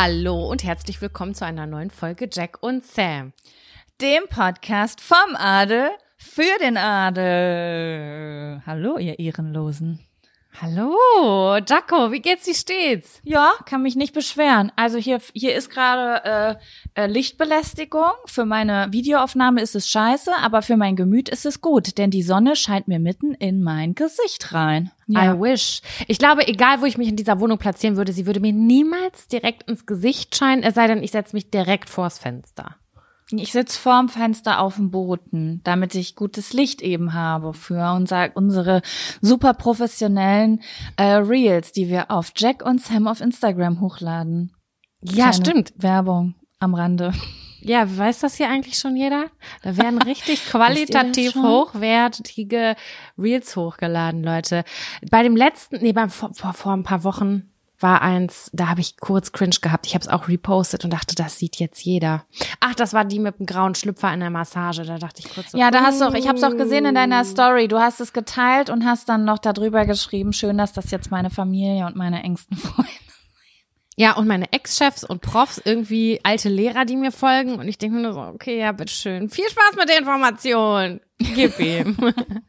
Hallo und herzlich willkommen zu einer neuen Folge Jack und Sam. Dem Podcast vom Adel für den Adel. Hallo, ihr Ehrenlosen. Hallo, Jaco, wie geht's, wie steht's? Ja, kann mich nicht beschweren. Also hier, hier ist gerade äh, äh, Lichtbelästigung. Für meine Videoaufnahme ist es scheiße, aber für mein Gemüt ist es gut, denn die Sonne scheint mir mitten in mein Gesicht rein. Ja. I wish. Ich glaube, egal wo ich mich in dieser Wohnung platzieren würde, sie würde mir niemals direkt ins Gesicht scheinen, es sei denn, ich setze mich direkt vors Fenster. Ich sitze vorm Fenster auf dem Boden, damit ich gutes Licht eben habe für unser, unsere super professionellen äh, Reels, die wir auf Jack und Sam auf Instagram hochladen. Ja, Keine stimmt. Werbung am Rande. Ja, weiß das hier eigentlich schon jeder? Da werden richtig qualitativ hochwertige Reels hochgeladen, Leute. Bei dem letzten, nee, beim, vor, vor, vor ein paar Wochen war eins, da habe ich kurz cringe gehabt. Ich habe es auch repostet und dachte, das sieht jetzt jeder. Ach, das war die mit dem grauen Schlüpfer in der Massage. Da dachte ich kurz so. Ja, da hast du auch, ich habe es auch gesehen in deiner Story. Du hast es geteilt und hast dann noch darüber geschrieben, schön, dass das jetzt meine Familie und meine engsten Freunde ja, und meine Ex-Chefs und Profs, irgendwie alte Lehrer, die mir folgen. Und ich denke mir nur so, okay, ja, bitteschön. Viel Spaß mit der Information. Gib ihm.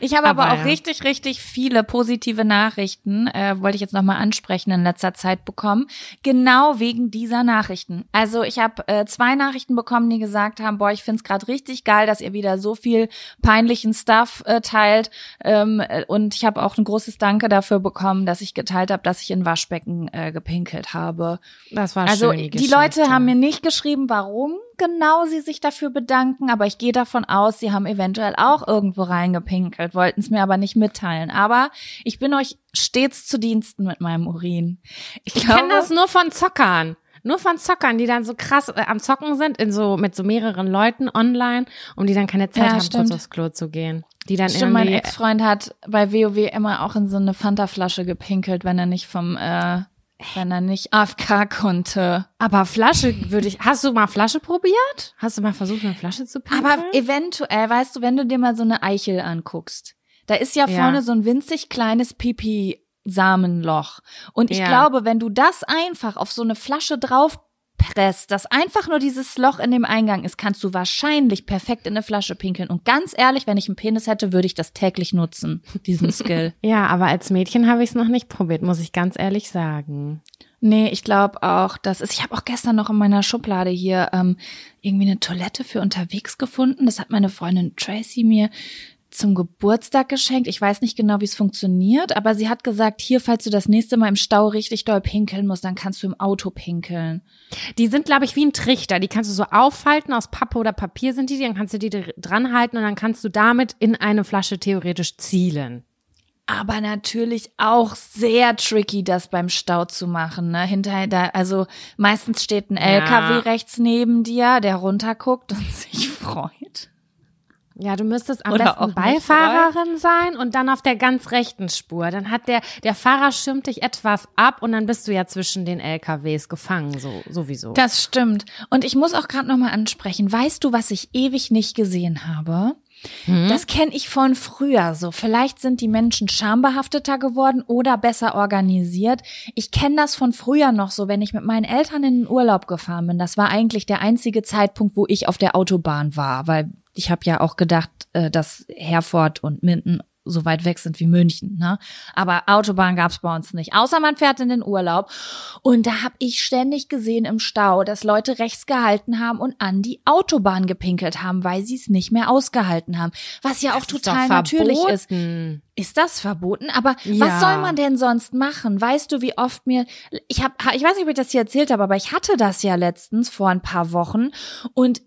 Ich habe aber, aber, auch ja. richtig, richtig viele positive Nachrichten, äh, wollte ich jetzt nochmal ansprechen, in letzter Zeit bekommen. Genau wegen dieser Nachrichten. Also ich habe äh, zwei Nachrichten bekommen, die gesagt haben, boah, ich find's es gerade richtig geil, dass ihr wieder so viel peinlichen Stuff äh, teilt. Ähm, und ich habe auch ein großes Danke dafür bekommen, dass ich geteilt habe, dass ich in Waschbecken äh, gepinkelt habe. Das war also, schön. Also die Leute haben mir nicht geschrieben, warum genau sie sich dafür bedanken, aber ich gehe davon aus, sie haben eventuell auch irgendwo reingepinkelt, wollten es mir aber nicht mitteilen. Aber ich bin euch stets zu Diensten mit meinem Urin. Ich, ich kenne das nur von Zockern. Nur von Zockern, die dann so krass äh, am Zocken sind, in so, mit so mehreren Leuten online, um die dann keine Zeit ja, haben, stimmt. kurz aufs Klo zu gehen. Die dann stimmt, mein Ex-Freund hat bei WoW immer auch in so eine Fanta-Flasche gepinkelt, wenn er nicht vom äh, wenn er nicht AFK konnte. Aber Flasche würde ich. Hast du mal Flasche probiert? Hast du mal versucht, eine Flasche zu pinkeln? Aber eventuell, weißt du, wenn du dir mal so eine Eichel anguckst, da ist ja, ja. vorne so ein winzig kleines Pipi. Samenloch. Und ich ja. glaube, wenn du das einfach auf so eine Flasche drauf presst, dass einfach nur dieses Loch in dem Eingang ist, kannst du wahrscheinlich perfekt in eine Flasche pinkeln. Und ganz ehrlich, wenn ich einen Penis hätte, würde ich das täglich nutzen, diesen Skill. ja, aber als Mädchen habe ich es noch nicht probiert, muss ich ganz ehrlich sagen. Nee, ich glaube auch, dass es. Ich habe auch gestern noch in meiner Schublade hier ähm, irgendwie eine Toilette für unterwegs gefunden. Das hat meine Freundin Tracy mir zum Geburtstag geschenkt. Ich weiß nicht genau, wie es funktioniert, aber sie hat gesagt, hier, falls du das nächste Mal im Stau richtig doll pinkeln musst, dann kannst du im Auto pinkeln. Die sind, glaube ich, wie ein Trichter. Die kannst du so aufhalten, aus Pappe oder Papier sind die, dann kannst du die dran halten und dann kannst du damit in eine Flasche theoretisch zielen. Aber natürlich auch sehr tricky, das beim Stau zu machen. Ne? Hinterher da, also meistens steht ein LKW ja. rechts neben dir, der runterguckt und sich freut. Ja, du müsstest am Oder besten Beifahrerin sein und dann auf der ganz rechten Spur. Dann hat der, der Fahrer schirmt dich etwas ab und dann bist du ja zwischen den LKWs gefangen, so, sowieso. Das stimmt. Und ich muss auch gerade nochmal ansprechen. Weißt du, was ich ewig nicht gesehen habe? Hm? Das kenne ich von früher so. Vielleicht sind die Menschen schambehafteter geworden oder besser organisiert. Ich kenne das von früher noch so, wenn ich mit meinen Eltern in den Urlaub gefahren bin. Das war eigentlich der einzige Zeitpunkt, wo ich auf der Autobahn war, weil ich habe ja auch gedacht, äh, dass Herford und Minden so weit weg sind wie München. Ne? Aber Autobahn gab's bei uns nicht. Außer man fährt in den Urlaub. Und da habe ich ständig gesehen im Stau, dass Leute rechts gehalten haben und an die Autobahn gepinkelt haben, weil sie es nicht mehr ausgehalten haben. Was ja auch das total ist natürlich ist. Ist das verboten? Aber ja. was soll man denn sonst machen? Weißt du, wie oft mir ich habe ich weiß nicht, ob ich das hier erzählt habe, aber ich hatte das ja letztens vor ein paar Wochen und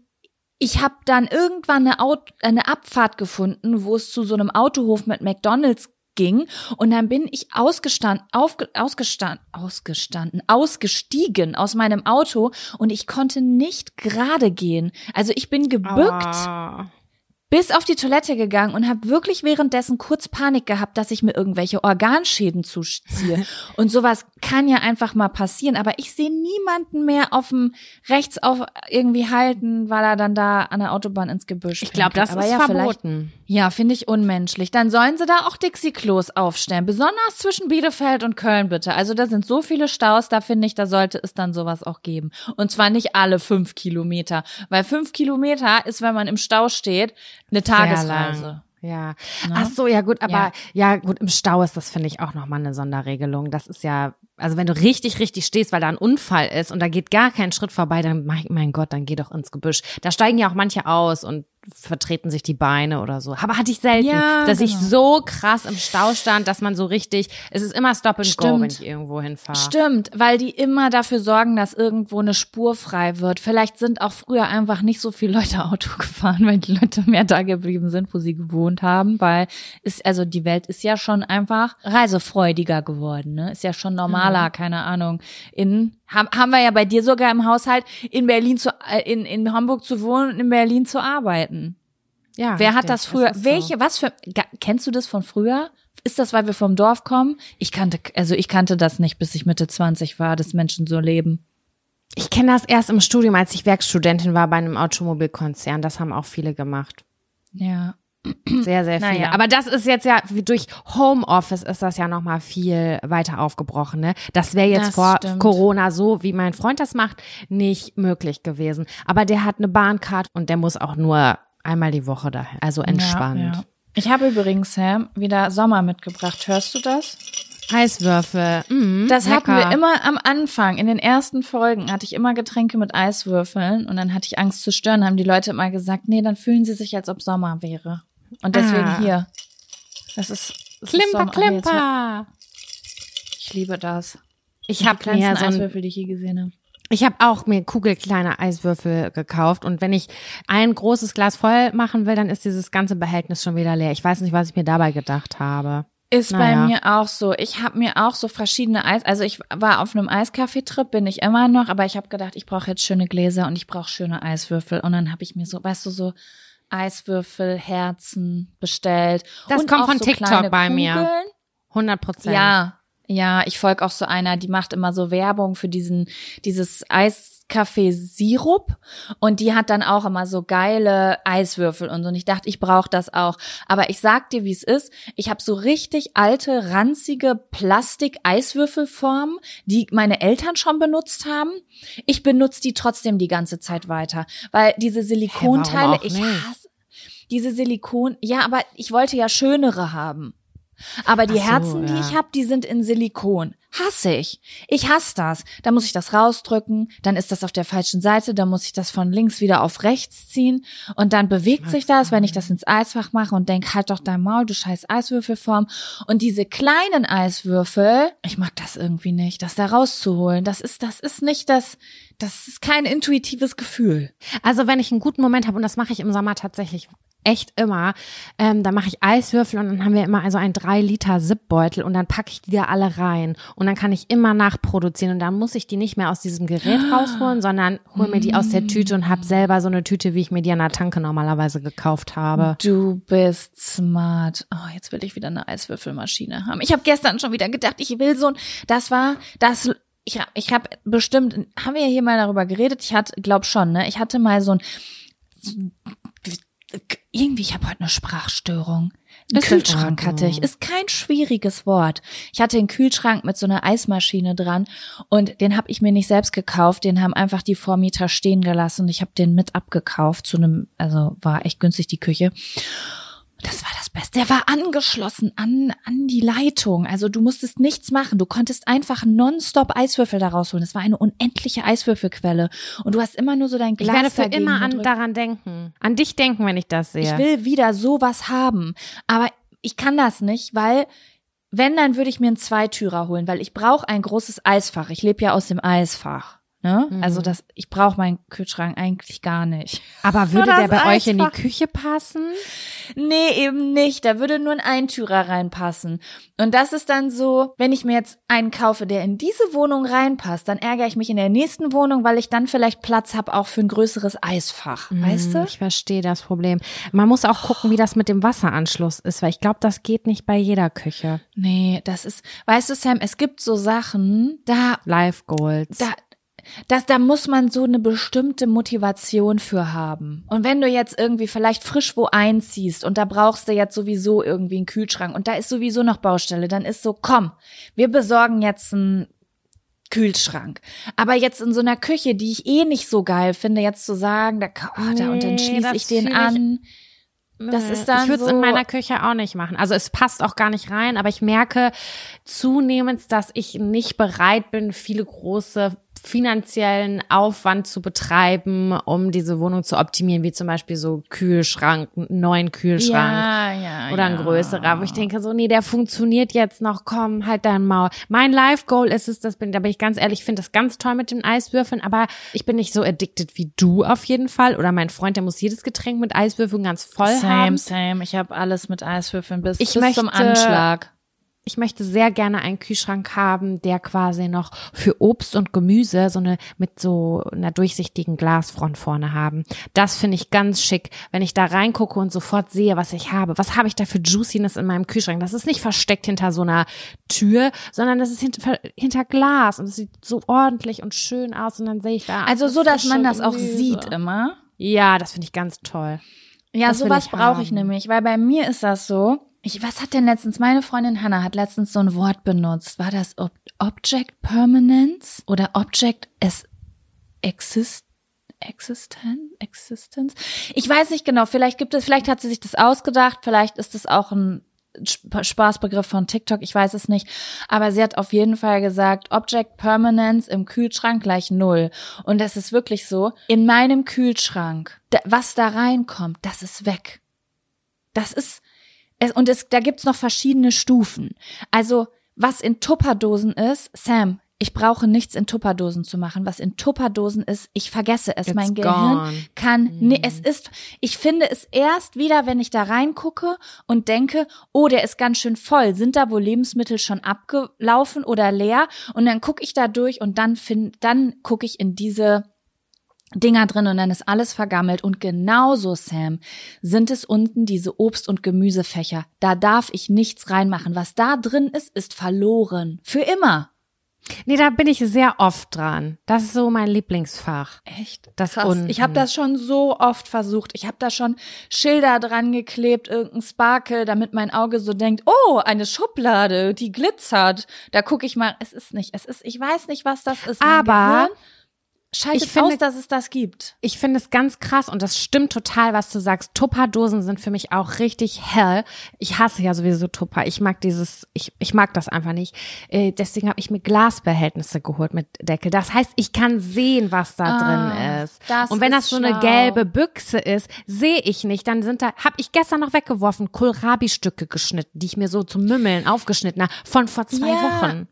ich habe dann irgendwann eine, Auto, eine Abfahrt gefunden, wo es zu so einem Autohof mit McDonald's ging und dann bin ich ausgestanden, aufge, ausgestanden, ausgestanden, ausgestiegen aus meinem Auto und ich konnte nicht gerade gehen. Also ich bin gebückt. Ah bis auf die Toilette gegangen und habe wirklich währenddessen kurz Panik gehabt, dass ich mir irgendwelche Organschäden zuziehe. und sowas kann ja einfach mal passieren. Aber ich sehe niemanden mehr auf dem rechts auf irgendwie halten, weil er dann da an der Autobahn ins Gebüsch Ich glaube, das aber ist ja, verboten. Ja, finde ich unmenschlich. Dann sollen sie da auch Dixie-Klos aufstellen. Besonders zwischen Bielefeld und Köln bitte. Also da sind so viele Staus, da finde ich, da sollte es dann sowas auch geben. Und zwar nicht alle fünf Kilometer. Weil fünf Kilometer ist, wenn man im Stau steht, eine Tagesreise. Ja. Ne? Ach so, ja gut, aber ja. ja, gut, im Stau ist das finde ich auch nochmal eine Sonderregelung. Das ist ja, also wenn du richtig, richtig stehst, weil da ein Unfall ist und da geht gar kein Schritt vorbei, dann mein Gott, dann geh doch ins Gebüsch. Da steigen ja auch manche aus und vertreten sich die Beine oder so. Aber hatte ich selten, ja, dass genau. ich so krass im Stau stand, dass man so richtig, es ist immer Stop and Stimmt. Go, wenn ich irgendwo hinfahre. Stimmt, weil die immer dafür sorgen, dass irgendwo eine Spur frei wird. Vielleicht sind auch früher einfach nicht so viele Leute Auto gefahren, weil die Leute mehr da geblieben sind, wo sie gewohnt haben, weil ist also die Welt ist ja schon einfach reisefreudiger geworden, ne? Ist ja schon normaler, mhm. keine Ahnung, in haben wir ja bei dir sogar im Haushalt in Berlin zu äh, in in Hamburg zu wohnen und in Berlin zu arbeiten. Ja. Wer hat das früher? Das welche? So. Was für? Kennst du das von früher? Ist das, weil wir vom Dorf kommen? Ich kannte, also ich kannte das nicht, bis ich Mitte 20 war, dass Menschen so leben. Ich kenne das erst im Studium, als ich Werkstudentin war bei einem Automobilkonzern. Das haben auch viele gemacht. Ja. Sehr, sehr viele. Naja. Aber das ist jetzt ja, durch Homeoffice ist das ja nochmal viel weiter aufgebrochen. Ne? Das wäre jetzt das vor stimmt. Corona so, wie mein Freund das macht, nicht möglich gewesen. Aber der hat eine Bahncard und der muss auch nur einmal die Woche dahin. Also entspannt. Ja, ja. Ich habe übrigens, Sam, wieder Sommer mitgebracht. Hörst du das? Eiswürfel. Mm, das lecker. hatten wir immer am Anfang. In den ersten Folgen hatte ich immer Getränke mit Eiswürfeln und dann hatte ich Angst zu stören. Haben die Leute immer gesagt, nee, dann fühlen sie sich, als ob Sommer wäre. Und deswegen ah. hier. Das ist. Das klimper, ist klimper. Ich liebe das. Ich habe mir so Eiswürfel, die ich je gesehen habe. Ich habe auch mir kugelkleine Eiswürfel gekauft und wenn ich ein großes Glas voll machen will, dann ist dieses ganze Behältnis schon wieder leer. Ich weiß nicht, was ich mir dabei gedacht habe. Ist naja. bei mir auch so. Ich habe mir auch so verschiedene Eis, also ich war auf einem Eiskaffeetrip, bin ich immer noch, aber ich habe gedacht, ich brauche jetzt schöne Gläser und ich brauche schöne Eiswürfel und dann habe ich mir so, weißt du, so Eiswürfel, Herzen bestellt. Das und kommt von so TikTok bei Kugeln. mir. 100 Prozent. Ja, ja, ich folge auch so einer, die macht immer so Werbung für diesen, dieses Eis, Kaffee-Sirup und die hat dann auch immer so geile Eiswürfel und so. Und ich dachte, ich brauche das auch. Aber ich sag dir, wie es ist. Ich habe so richtig alte, ranzige Plastik-Eiswürfelformen, die meine Eltern schon benutzt haben. Ich benutze die trotzdem die ganze Zeit weiter, weil diese Silikonteile, hey, ich hasse diese Silikon. Ja, aber ich wollte ja schönere haben. Aber die so, Herzen, die ja. ich habe, die sind in Silikon. Hasse ich. Ich hasse das. Da muss ich das rausdrücken, dann ist das auf der falschen Seite, dann muss ich das von links wieder auf rechts ziehen und dann bewegt sich das, wenn ich das ins Eisfach mache und denk, halt doch dein Maul, du scheiß Eiswürfelform. Und diese kleinen Eiswürfel, ich mag das irgendwie nicht, das da rauszuholen. Das ist, das ist nicht das, das ist kein intuitives Gefühl. Also wenn ich einen guten Moment habe, und das mache ich im Sommer tatsächlich echt immer, ähm, dann mache ich Eiswürfel und dann haben wir immer also ein drei Liter Zipbeutel und dann packe ich die da alle rein und dann kann ich immer nachproduzieren und dann muss ich die nicht mehr aus diesem Gerät rausholen, sondern hol mir die aus der Tüte und habe selber so eine Tüte, wie ich mir die an der Tanke normalerweise gekauft habe. Du bist smart. Oh, jetzt will ich wieder eine Eiswürfelmaschine haben. Ich habe gestern schon wieder gedacht, ich will so ein, das war das ich hab, ich habe bestimmt haben wir hier mal darüber geredet. Ich hatte glaub schon, ne? Ich hatte mal so ein irgendwie ich habe heute eine Sprachstörung. Einen Ist in Kühlschrank hatte ich. Ist kein schwieriges Wort. Ich hatte einen Kühlschrank mit so einer Eismaschine dran und den habe ich mir nicht selbst gekauft. Den haben einfach die Vormieter stehen gelassen und ich habe den mit abgekauft zu einem, also war echt günstig die Küche. Das war das Beste. Der war angeschlossen an, an die Leitung. Also du musstest nichts machen. Du konntest einfach nonstop Eiswürfel da rausholen. Es war eine unendliche Eiswürfelquelle. Und du hast immer nur so dein Ich Glas werde für immer an, daran denken. An dich denken, wenn ich das sehe. Ich will wieder sowas haben. Aber ich kann das nicht, weil wenn, dann würde ich mir einen Zweitürer holen, weil ich brauche ein großes Eisfach. Ich lebe ja aus dem Eisfach. Ne? Mhm. Also das, ich brauche meinen Kühlschrank eigentlich gar nicht. Aber würde der bei euch in die. Küche passen? Nee, eben nicht. Da würde nur ein Eintürer reinpassen. Und das ist dann so, wenn ich mir jetzt einen kaufe, der in diese Wohnung reinpasst, dann ärgere ich mich in der nächsten Wohnung, weil ich dann vielleicht Platz habe auch für ein größeres Eisfach. Weißt Hm, du? Ich verstehe das Problem. Man muss auch gucken, wie das mit dem Wasseranschluss ist, weil ich glaube, das geht nicht bei jeder Küche. Nee, das ist, weißt du, Sam, es gibt so Sachen, da Live Goals. da, das, da muss man so eine bestimmte Motivation für haben. Und wenn du jetzt irgendwie vielleicht frisch wo einziehst und da brauchst du jetzt sowieso irgendwie einen Kühlschrank und da ist sowieso noch Baustelle, dann ist so, komm, wir besorgen jetzt einen Kühlschrank. Aber jetzt in so einer Küche, die ich eh nicht so geil finde, jetzt zu sagen, da, oh, da und dann Nee, schließe das ich den ich- an. Das ist dann ich würde es so- in meiner Küche auch nicht machen. Also es passt auch gar nicht rein, aber ich merke zunehmend, dass ich nicht bereit bin, viele große finanziellen Aufwand zu betreiben, um diese Wohnung zu optimieren, wie zum Beispiel so Kühlschrank, einen neuen Kühlschrank. ja, Oder ein größerer, wo ich denke so, nee, der funktioniert jetzt noch, komm, halt dein Maul. Mein Life-Goal ist es, das bin, da bin ich ganz ehrlich, ich finde das ganz toll mit den Eiswürfeln, aber ich bin nicht so addicted wie du auf jeden Fall. Oder mein Freund, der muss jedes Getränk mit Eiswürfeln ganz voll haben. Same, same. Ich habe alles mit Eiswürfeln bis, Ich bis zum möchte- Anschlag. Ich möchte sehr gerne einen Kühlschrank haben, der quasi noch für Obst und Gemüse so eine mit so einer durchsichtigen Glasfront vorne haben. Das finde ich ganz schick, wenn ich da reingucke und sofort sehe, was ich habe. Was habe ich da für Juiciness in meinem Kühlschrank? Das ist nicht versteckt hinter so einer Tür, sondern das ist hinter, hinter Glas und es sieht so ordentlich und schön aus und dann sehe ich da. Also so, dass man das auch Gemüse. sieht immer. Ja, das finde ich ganz toll. Ja, Das sowas brauche ich nämlich, weil bei mir ist das so. Ich, was hat denn letztens, meine Freundin Hannah hat letztens so ein Wort benutzt. War das Ob Object Permanence oder Object as Exist Existent? Existence? Ich weiß nicht genau. Vielleicht gibt es, vielleicht hat sie sich das ausgedacht. Vielleicht ist es auch ein Sp- Spaßbegriff von TikTok. Ich weiß es nicht. Aber sie hat auf jeden Fall gesagt, Object Permanence im Kühlschrank gleich null. Und das ist wirklich so. In meinem Kühlschrank, was da reinkommt, das ist weg. Das ist, es, und es, da gibt's noch verschiedene Stufen. Also, was in Tupperdosen ist, Sam, ich brauche nichts in Tupperdosen zu machen. Was in Tupperdosen ist, ich vergesse es. It's mein Gehirn gone. kann, nee, es ist, ich finde es erst wieder, wenn ich da reingucke und denke, oh, der ist ganz schön voll. Sind da wohl Lebensmittel schon abgelaufen oder leer? Und dann gucke ich da durch und dann find, dann gucke ich in diese Dinger drin und dann ist alles vergammelt. Und genauso, Sam, sind es unten diese Obst- und Gemüsefächer. Da darf ich nichts reinmachen. Was da drin ist, ist verloren. Für immer. Nee, da bin ich sehr oft dran. Das ist so mein Lieblingsfach. Echt? Das Krass. unten. Ich habe das schon so oft versucht. Ich habe da schon Schilder dran geklebt, irgendein Sparkle, damit mein Auge so denkt, oh, eine Schublade, die glitzert. Da gucke ich mal, es ist nicht, es ist, ich weiß nicht, was das ist. Aber Gehirn Schaltet Ich finde- aus, dass es das gibt. Ich finde es ganz krass und das stimmt total, was du sagst. Tupperdosen sind für mich auch richtig hell. Ich hasse ja sowieso Tupper. Ich mag dieses, ich, ich mag das einfach nicht. Äh, deswegen habe ich mir Glasbehältnisse geholt mit Deckel. Das heißt, ich kann sehen, was da Ah, drin ist. das und wenn das ist so eine schlau. gelbe Büchse ist, sehe ich nicht. Dann sind da, habe ich gestern noch weggeworfen, Kohlrabi-Stücke geschnitten, die ich mir so zum Mümmeln aufgeschnitten habe, von vor zwei Ja. Wochen.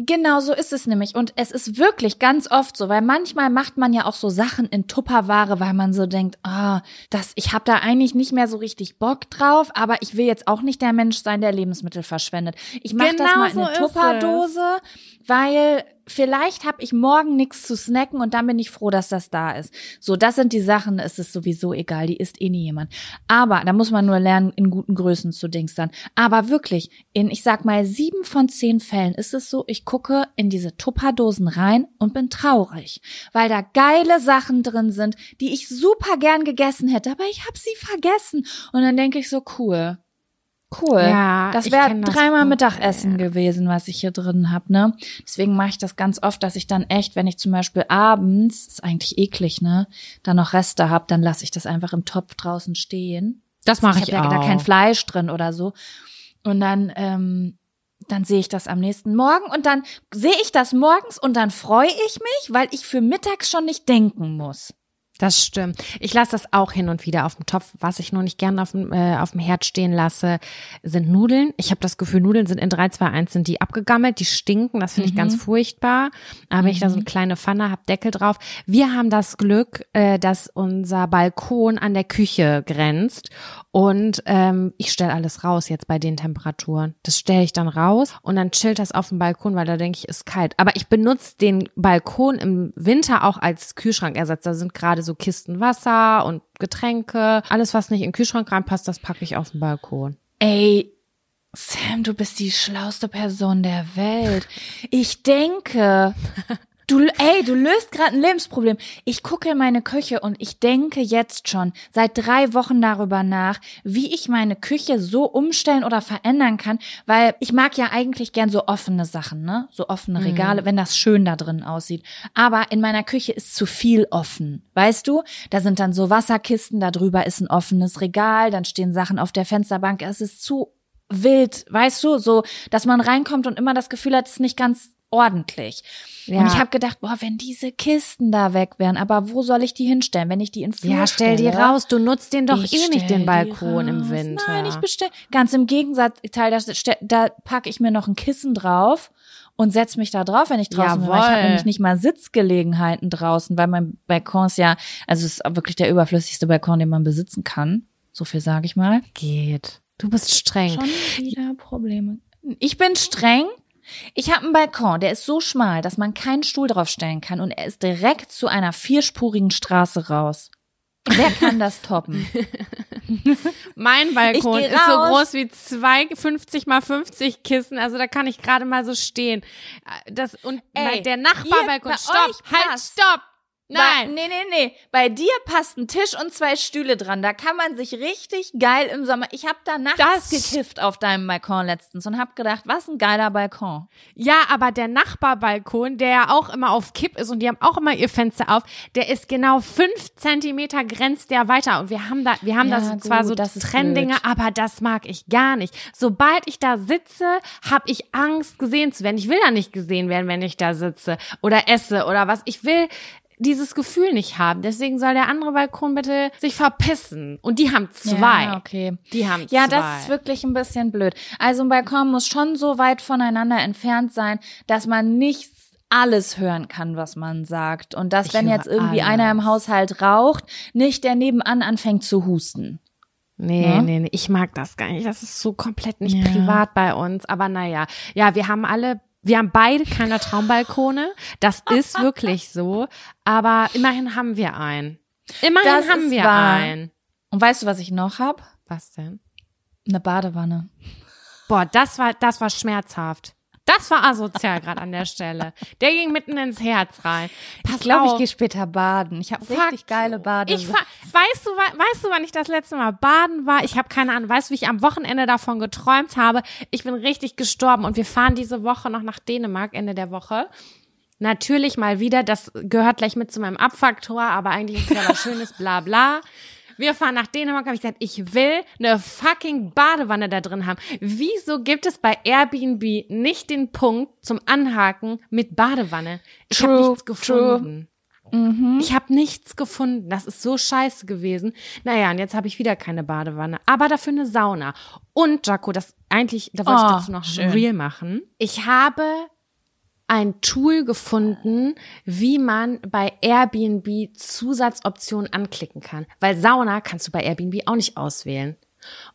Genau so ist es nämlich. Und es ist wirklich ganz oft so, weil manchmal macht man ja auch so Sachen in Tupperware, weil man so denkt, ah, das, ich habe da eigentlich nicht mehr so richtig Bock drauf, aber ich will jetzt auch nicht der Mensch sein, der Lebensmittel verschwendet. Ich mache das Genau mal in so eine. Tupperdose, weil vielleicht habe ich morgen nichts zu snacken und dann bin ich froh, dass das da ist. So, das sind die Sachen, es ist sowieso egal, die isst eh nie jemand. Aber da muss man nur lernen, in guten Größen zu dingstern. Aber wirklich, in, ich sag mal, sieben von zehn Fällen ist es so, ich gucke in diese Tupperdosen rein und bin traurig, weil da geile Sachen drin sind, die ich super gern gegessen hätte, aber ich habe sie vergessen. Und dann denke ich so, cool. Cool. Ja, das ich wäre das dreimal Mittagessen ja. gewesen, was ich hier drin hab, ne? Deswegen mache ich das ganz oft, dass ich dann echt, wenn ich zum Beispiel abends, ist eigentlich eklig, ne, da noch Reste hab, dann lasse ich das einfach im Topf draußen stehen. Das mache Ich ich, habe ja da kein Fleisch drin oder so. Und dann, ähm, dann sehe ich das am nächsten Morgen und dann sehe ich das morgens und dann freue ich mich, weil ich für mittags schon nicht denken muss. Das stimmt. Ich lasse das auch hin und wieder auf dem Topf. Was ich nur nicht gerne auf dem, äh, auf dem Herd stehen lasse, sind Nudeln. Ich habe das Gefühl, Nudeln sind in 3, 2, 1 sind die abgegammelt, die stinken. Das finde ich ganz furchtbar. Aber wenn ich da so eine kleine Pfanne habe, Deckel drauf. Wir haben das Glück, äh, dass unser Balkon an der Küche grenzt. Und ähm, ich stelle alles raus jetzt bei den Temperaturen. Das stelle ich dann raus und dann chillt das auf dem Balkon, weil da denke ich, ist kalt. Aber ich benutze den Balkon im Winter auch als Kühlschrankersatz. Da sind gerade so Kisten Wasser und Getränke. Alles, was nicht in den Kühlschrank reinpasst, das packe ich auf den Balkon. Ey, Sam, du bist die schlauste Person der Welt. Ich denke, du, ey, du löst gerade ein Lebensproblem. Ich gucke in meine Küche und ich denke jetzt schon seit drei Wochen darüber nach, wie ich meine Küche so umstellen oder verändern kann, weil ich mag ja eigentlich gern so offene Sachen, ne? So offene Regale, wenn das schön da drin aussieht. Aber in meiner Küche ist zu viel offen. Weißt du? Da sind dann so Wasserkisten, da drüber ist ein offenes Regal, dann stehen Sachen auf der Fensterbank. Es ist zu wild, weißt du, so, dass man reinkommt und immer das Gefühl hat, es ist nicht ganz ordentlich. Ja. Und ich habe gedacht, boah, wenn diese Kisten da weg wären, aber wo soll ich die hinstellen, wenn ich die in Flur Ja, stell die stelle? raus. Du nutzt den doch Ich eh nicht, den die Balkon im. Winter. Nein, ich bestell. Ganz im Gegensatz, Teil, da, da packe ich mir noch ein Kissen drauf und setz mich da drauf, wenn ich draußen bin. weil Ich Jawohl. habe nämlich nicht mal Sitzgelegenheiten draußen, weil mein Balkon ist ja, also es ist wirklich der überflüssigste Balkon, den man besitzen kann. So viel sage ich mal. Geht. Du bist streng. Schon wieder Probleme. Ich bin streng. Ich habe einen Balkon, der ist so schmal, dass man keinen Stuhl draufstellen kann und er ist direkt zu einer vierspurigen Straße raus. Wer kann das toppen? Mein Balkon ist so groß wie zwei 50 mal 50 Kissen. Also da kann ich gerade mal so stehen. Das, und Ey, der Nachbarbalkon, stopp, halt, passt. Stopp. Bei, Nein. nee, nee, nee. Bei dir passt ein Tisch und zwei Stühle dran. Da kann man sich richtig geil im Sommer. Ich habe da nachts Das- gekifft auf deinem Balkon letztens und habe gedacht, was ein geiler Balkon. Ja, aber der Nachbarbalkon, der ja auch immer auf Kipp ist und die haben auch immer ihr Fenster auf, der ist genau fünf Zentimeter grenzt der weiter. Und wir haben da, wir haben Ja, da so zwar gut, so das blöd. aber das mag ich gar nicht. Sobald ich da sitze, habe ich Angst, gesehen zu werden. Ich will da nicht gesehen werden, wenn ich da sitze oder esse oder was. Ich will dieses Gefühl nicht haben. Deswegen soll der andere Balkon bitte sich verpissen. Und die haben zwei. Ja, okay. Die haben Ja, zwei. das ist wirklich ein bisschen blöd. Also ein Balkon muss schon so weit voneinander entfernt sein, dass man nicht alles hören kann, was man sagt. Und dass, Ich wenn jetzt irgendwie alles. einer im Haushalt raucht, nicht der nebenan anfängt zu husten. Nee, Ne? nee, nee, ich mag das gar nicht. Das ist so komplett nicht Ja. privat bei uns. Aber naja, ja, wir haben alle, wir haben beide keine Traumbalkone. Das ist wirklich so. Aber immerhin haben wir einen. Immerhin Das haben wir wahr. einen. Und weißt du, was ich noch hab? Was denn? Eine Badewanne. Boah, das war, das war schmerzhaft. Das war asozial gerade an der Stelle. Der ging mitten ins Herz rein. Pass Ich glaube, ich gehe später baden. Ich habe richtig geile you. Bade. Ich weißt du, weißt du, wann ich das letzte Mal baden war? Ich habe keine Ahnung. Weißt du, wie ich am Wochenende davon geträumt habe? Ich bin richtig gestorben und wir fahren diese Woche noch nach Dänemark Ende der Woche. Natürlich mal wieder, das gehört gleich mit zu meinem Abfaktor, aber eigentlich ist ja was Schönes, bla bla. Wir fahren nach Dänemark, habe ich gesagt, ich will eine fucking Badewanne da drin haben. Wieso gibt es bei Airbnb nicht den Punkt zum Anhaken mit Badewanne? Ich habe nichts gefunden. Mhm. Ich habe nichts gefunden. Das ist so scheiße gewesen. Naja, und jetzt habe ich wieder keine Badewanne, aber dafür eine Sauna. Und Jaco, das eigentlich, da wollte oh, ich dazu noch schön. real machen. Ich habe ein Tool gefunden, wie man bei Airbnb Zusatzoptionen anklicken kann. Weil Sauna kannst du bei Airbnb auch nicht auswählen.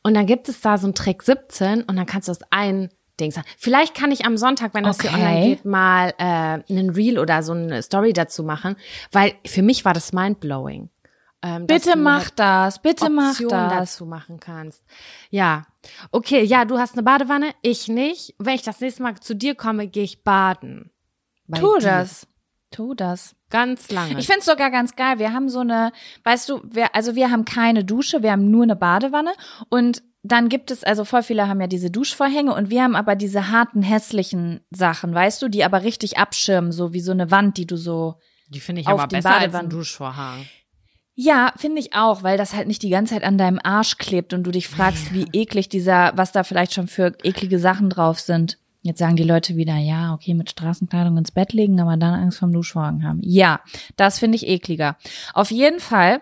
Und dann gibt es da so einen Trick 17 und dann kannst du das ein Dings haben. Vielleicht kann ich am Sonntag, wenn das okay. hier online geht, mal äh, einen Reel oder so eine Story dazu machen, weil für mich war das mindblowing. Ähm, bitte mach halt das, bitte Option mach das. dazu machen kannst. Ja, okay, ja, du hast eine Badewanne, ich nicht. Wenn ich das nächste Mal zu dir komme, gehe ich baden. Tu dir. das. Tu das. Ganz lange. Ich find's sogar ganz geil. Wir haben so eine, weißt du, wir, also wir haben keine Dusche, wir haben nur eine Badewanne und dann gibt es, also voll viele haben ja diese Duschvorhänge und wir haben aber diese harten, hässlichen Sachen, weißt du, die aber richtig abschirmen, so wie so eine Wand, die du so. Die finde ich aber besser Badewanne. als ein Duschvorhang. Ja, finde ich auch, weil das halt nicht die ganze Zeit an deinem Arsch klebt und du dich fragst, wie eklig dieser, was da vielleicht schon für eklige Sachen drauf sind. Jetzt sagen die Leute wieder, ja, okay, mit Straßenkleidung ins Bett legen, aber dann Angst vom Duschvorhang haben. Ja, das finde ich ekliger. Auf jeden Fall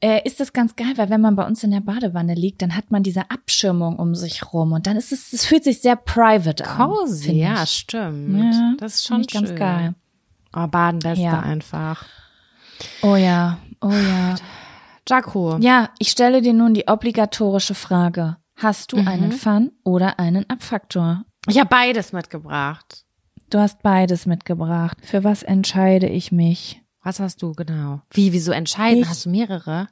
äh, ist das ganz geil, weil wenn man bei uns in der Badewanne liegt, dann hat man diese Abschirmung um sich rum und dann ist es, es fühlt sich sehr private an. Cozy, ja, stimmt. Ja, das ist schon ganz geil. Oh, Baden beste ja. einfach. Oh ja, oh ja. Jaco. Ja, ich stelle dir nun die obligatorische Frage. Hast du mhm. einen Fun oder einen Abfaktor? Ich habe beides mitgebracht. Du hast beides mitgebracht. Für was entscheide ich mich? Was hast du genau? Wie, wieso entscheiden? Ich, hast du mehrere?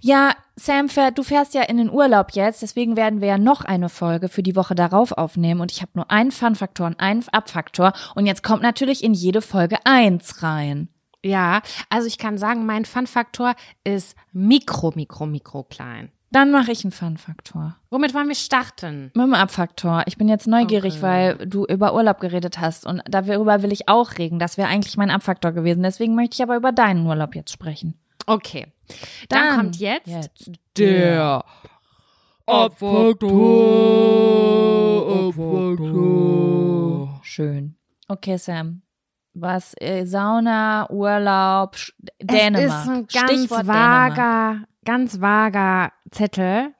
Ja, Sam, du fährst ja in den Urlaub jetzt, deswegen werden wir ja noch eine Folge für die Woche darauf aufnehmen und ich habe nur einen Fun-Faktor und einen Abfaktor und jetzt kommt natürlich in jede Folge eins rein. Ja, also ich kann sagen, mein Fun-Faktor ist mikro, mikro, mikro klein. Dann mache ich einen Fun-Faktor. Womit wollen wir starten? Mit dem Abfaktor. Ich bin jetzt neugierig, okay. weil du über Urlaub geredet hast und darüber will ich auch reden. Das wäre eigentlich mein Abfaktor gewesen. Deswegen möchte ich aber über deinen Urlaub jetzt sprechen. Okay. Dann, Dann kommt jetzt, jetzt der Abfaktor. Abfaktor. Schön. Okay, Sam was äh, Sauna, Urlaub, Dänemark. Es ist ein ganz Stichwort vager, Dänemark. ganz vager Zettel.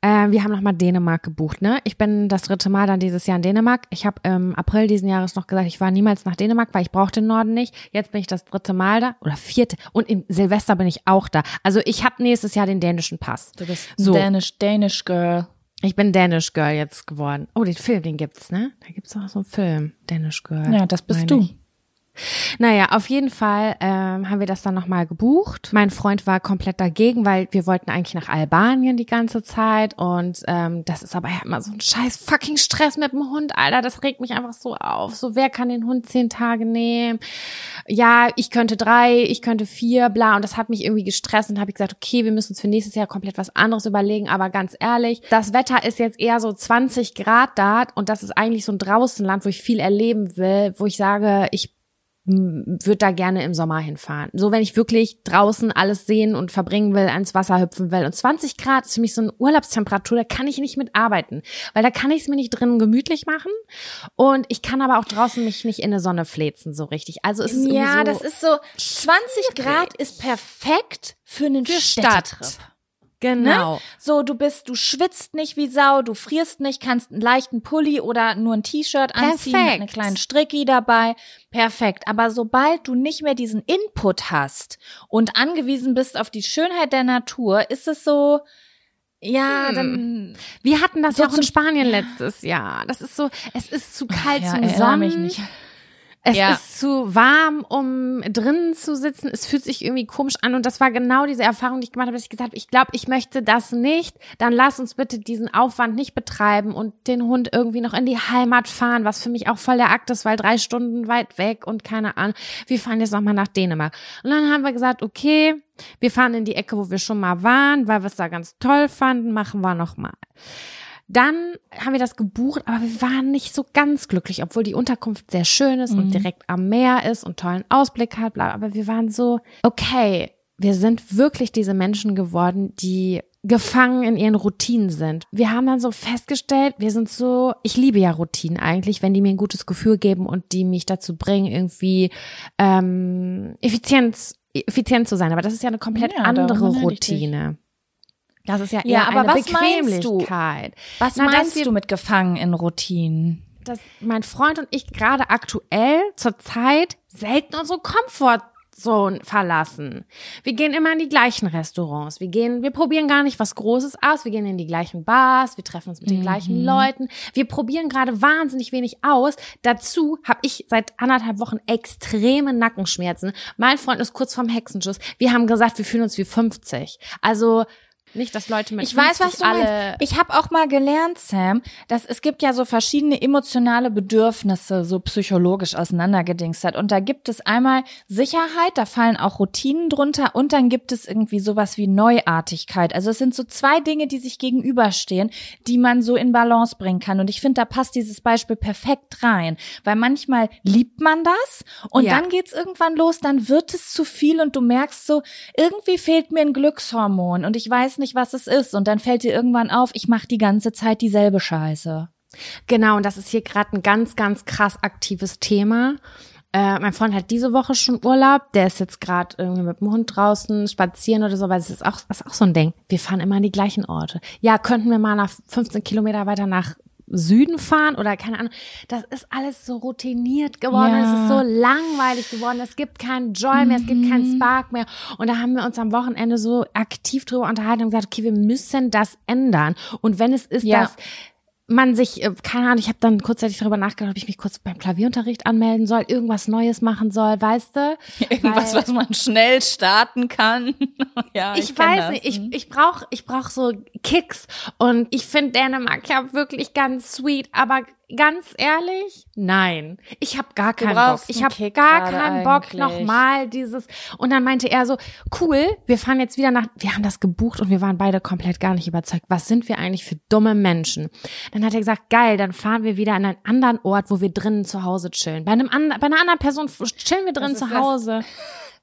Äh, wir haben nochmal Dänemark gebucht, ne? Ich bin das dritte Mal dann dieses Jahr in Dänemark. Ich habe im April diesen Jahres noch gesagt, ich war niemals nach Dänemark, weil ich brauche den Norden nicht. Jetzt bin ich das dritte Mal da oder vierte und im Silvester bin ich auch da. Also ich habe nächstes Jahr den dänischen Pass. Du bist so. Danish, Danish Girl. Ich bin Danish Girl jetzt geworden. Oh, den Film, den gibt's, ne? Da gibt's auch so einen Film, Danish Girl. Ja, das bist du. Ich. Naja, auf jeden Fall ähm, haben wir das dann nochmal gebucht. Mein Freund war komplett dagegen, weil wir wollten eigentlich nach Albanien die ganze Zeit und ähm, das ist aber ja immer so ein scheiß fucking Stress mit dem Hund, Alter. Das regt mich einfach so auf. So, wer kann den Hund zehn Tage nehmen? Ja, ich könnte drei, ich könnte vier, bla. Und das hat mich irgendwie gestresst und habe ich gesagt, okay, wir müssen uns für nächstes Jahr komplett was anderes überlegen. Aber ganz ehrlich, das Wetter ist jetzt eher so 20 Grad da und das ist eigentlich so ein Draußenland, wo ich viel erleben will, wo ich sage, ich würde da gerne im Sommer hinfahren. So, wenn ich wirklich draußen alles sehen und verbringen will, ans Wasser hüpfen will. Und 20 Grad ist für mich so eine Urlaubstemperatur, da kann ich nicht mitarbeiten, weil da kann ich es mir nicht drinnen gemütlich machen und ich kann aber auch draußen mich nicht in der Sonne fläzen so richtig. Also es ist ja, so das ist so 20 Grad ist perfekt für einen für Stadttrip. Genau. Ne? So, du bist, du schwitzt nicht wie Sau, du frierst nicht, kannst einen leichten Pulli oder nur ein T-Shirt anziehen Perfekt. mit einem kleinen Stricki dabei. Perfekt. Aber sobald du nicht mehr diesen Input hast und angewiesen bist auf die Schönheit der Natur, ist es so, ja, hm. dann. Wir hatten das so ja auch in Spanien letztes Jahr. Das ist so, es ist zu kalt ja, zum Sonnen. Mich nicht. Es ja. ist zu warm, um drinnen zu sitzen. Es fühlt sich irgendwie komisch an. Und das war genau diese Erfahrung, die ich gemacht habe, dass ich gesagt habe, ich glaube, ich möchte das nicht. Dann lass uns bitte diesen Aufwand nicht betreiben und den Hund irgendwie noch in die Heimat fahren, was für mich auch voll der Akt ist, weil drei Stunden weit weg und keine Ahnung. Wir fahren jetzt nochmal nach Dänemark. Und dann haben wir gesagt, okay, wir fahren in die Ecke, wo wir schon mal waren, weil wir es da ganz toll fanden, machen wir nochmal. Dann haben wir das gebucht, aber wir waren nicht so ganz glücklich, obwohl die Unterkunft sehr schön ist mhm. und direkt am Meer ist und tollen Ausblick hat, bla, aber wir waren so, okay, wir sind wirklich diese Menschen geworden, die gefangen in ihren Routinen sind. Wir haben dann so festgestellt, wir sind so, ich liebe ja Routinen eigentlich, wenn die mir ein gutes Gefühl geben und die mich dazu bringen, irgendwie ähm, effizient, effizient zu sein. Aber das ist ja eine komplett ja, andere Routine. Das ist ja eher ja, aber eine was Bequemlichkeit. Du? Was Na, meinst du mit gefangen in Routinen? Dass mein Freund und ich gerade aktuell zur Zeit selten unsere Komfortzone verlassen. Wir gehen immer in die gleichen Restaurants. Wir gehen, wir probieren gar nicht was Großes aus. Wir gehen in die gleichen Bars. Wir treffen uns mit den mhm. gleichen Leuten. Wir probieren gerade wahnsinnig wenig aus. Dazu habe ich seit anderthalb Wochen extreme Nackenschmerzen. Mein Freund ist kurz vorm Hexenschuss. Wir haben gesagt, wir fühlen uns wie 50. Also nicht, dass Leute mit Ich weiß, was du alle meinst. Ich habe auch mal gelernt, Sam, dass es gibt ja so verschiedene emotionale Bedürfnisse, so psychologisch auseinandergedingst Und da gibt es einmal Sicherheit, da fallen auch Routinen drunter und dann gibt es irgendwie sowas wie Neuartigkeit. Also es sind so zwei Dinge, die sich gegenüberstehen, die man so in Balance bringen kann. Und ich finde, da passt dieses Beispiel perfekt rein, weil manchmal liebt man das und ja. dann geht's irgendwann los, dann wird es zu viel und du merkst so, irgendwie fehlt mir ein Glückshormon und ich weiß nicht, was es ist. Und dann fällt dir irgendwann auf, ich mache die ganze Zeit dieselbe Scheiße. Genau, und das ist hier gerade ein ganz, ganz krass aktives Thema. Äh, mein Freund hat diese Woche schon Urlaub. Der ist jetzt gerade irgendwie mit dem Hund draußen spazieren oder so, weil es ist auch, ist auch so ein Ding. Wir fahren immer an die gleichen Orte. Ja, könnten wir mal nach 15 Kilometer weiter nach Süden fahren oder keine Ahnung. Das ist alles so routiniert geworden. Ja. Es ist so langweilig geworden. Es gibt keinen Joy mehr, es gibt keinen mhm. Spark mehr. Und da haben wir uns am Wochenende so aktiv drüber unterhalten und gesagt, okay, wir müssen das ändern. Und wenn es ist, ja. dass man sich, äh, keine Ahnung, ich habe dann kurzzeitig darüber nachgedacht, ob ich mich kurz beim Klavierunterricht anmelden soll, irgendwas Neues machen soll, weißt du? Irgendwas, Weil, was man schnell starten kann. ja, ich, ich weiß das. nicht, ich, ich brauche ich brauch so Kicks und ich finde Dänemark ja wirklich ganz sweet, aber ganz ehrlich, nein. Ich habe gar keinen Bock. Ich habe gar keinen Bock nochmal dieses. Und dann meinte er so, cool, wir fahren jetzt wieder nach, wir haben das gebucht und wir waren beide komplett gar nicht überzeugt. Was sind wir eigentlich für dumme Menschen? Dann hat er gesagt, geil, dann fahren wir wieder an einen anderen Ort, wo wir drinnen zu Hause chillen. Bei einem bei einer anderen Person chillen wir drinnen zu Hause. Das.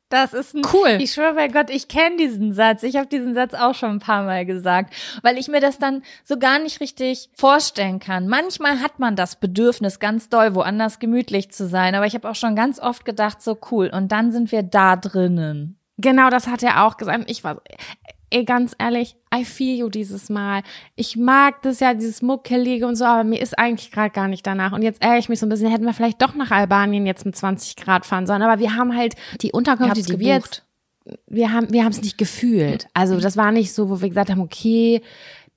Das ist ein, cool. Ich schwöre bei Gott, ich kenne diesen Satz. Ich habe diesen Satz auch schon ein paar Mal gesagt, weil ich mir das dann so gar nicht richtig vorstellen kann. Manchmal hat man das Bedürfnis, ganz doll woanders gemütlich zu sein, aber ich habe auch schon ganz oft gedacht, so cool. Und dann sind wir da drinnen. Genau, das hat er auch gesagt. Ich war, ey, ganz ehrlich, I feel you dieses Mal. Ich mag das ja, dieses Muckelige und so, aber mir ist eigentlich gerade gar nicht danach. Und jetzt ärgere ich mich so ein bisschen, hätten wir vielleicht doch nach Albanien jetzt mit 20 Grad fahren sollen. Aber wir haben halt die Unterkünfte, die wir jetzt, wir haben, wir haben es nicht gefühlt. Also das war nicht so, wo wir gesagt haben, okay,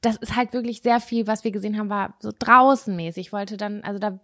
das ist halt wirklich sehr viel, was wir gesehen haben, war so draußenmäßig. Ich wollte dann, also da,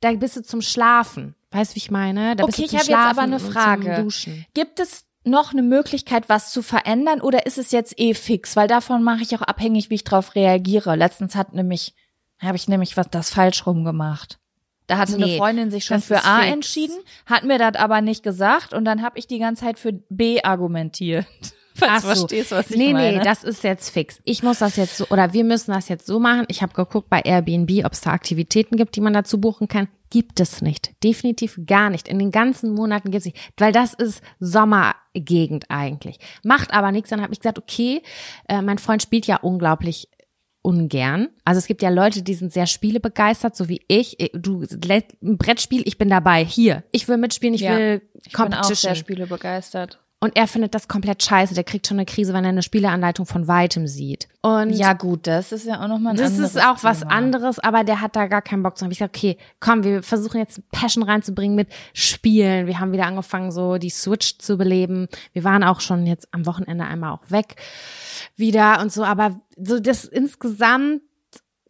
da bist du zum Schlafen. Weißt du, wie ich meine? Da okay, ich habe jetzt aber eine Frage. Gibt es noch eine Möglichkeit, was zu verändern oder ist es jetzt eh fix? Weil davon mache ich auch abhängig, wie ich drauf reagiere. Letztens hat nämlich, habe ich nämlich was das falsch rum gemacht. Da hatte nee, eine Freundin sich schon für A fix. entschieden, hat mir das aber nicht gesagt und dann habe ich die ganze Zeit für B argumentiert. Falls du verstehst, was ich nee, meine. Nee, nee, das ist jetzt fix. Ich muss das jetzt so, oder wir müssen das jetzt so machen. Ich habe geguckt bei Airbnb, ob es da Aktivitäten gibt, die man dazu buchen kann. Gibt es nicht. Definitiv gar nicht. In den ganzen Monaten gibt es nicht. Weil das ist Sommergegend eigentlich. Macht aber nichts. Dann habe ich gesagt, okay, äh, mein Freund spielt ja unglaublich ungern. Also es gibt ja Leute, die sind sehr spielebegeistert, so wie ich. Äh, du ein Brettspiel, ich bin dabei. Hier, ich will mitspielen, ich ja, will Competition. Ich bin auch sehr spielebegeistert. Und er findet das komplett scheiße. Der kriegt schon eine Krise, wenn er eine Spieleanleitung von weitem sieht. Und ja, gut, das ist ja auch nochmal ein Das ist auch Thema. was anderes, aber der hat da gar keinen Bock zu haben. Ich sag, okay, komm, wir versuchen jetzt Passion reinzubringen mit Spielen. Wir haben wieder angefangen, so die Switch zu beleben. Wir waren auch schon jetzt am Wochenende einmal auch weg wieder und so, aber so das insgesamt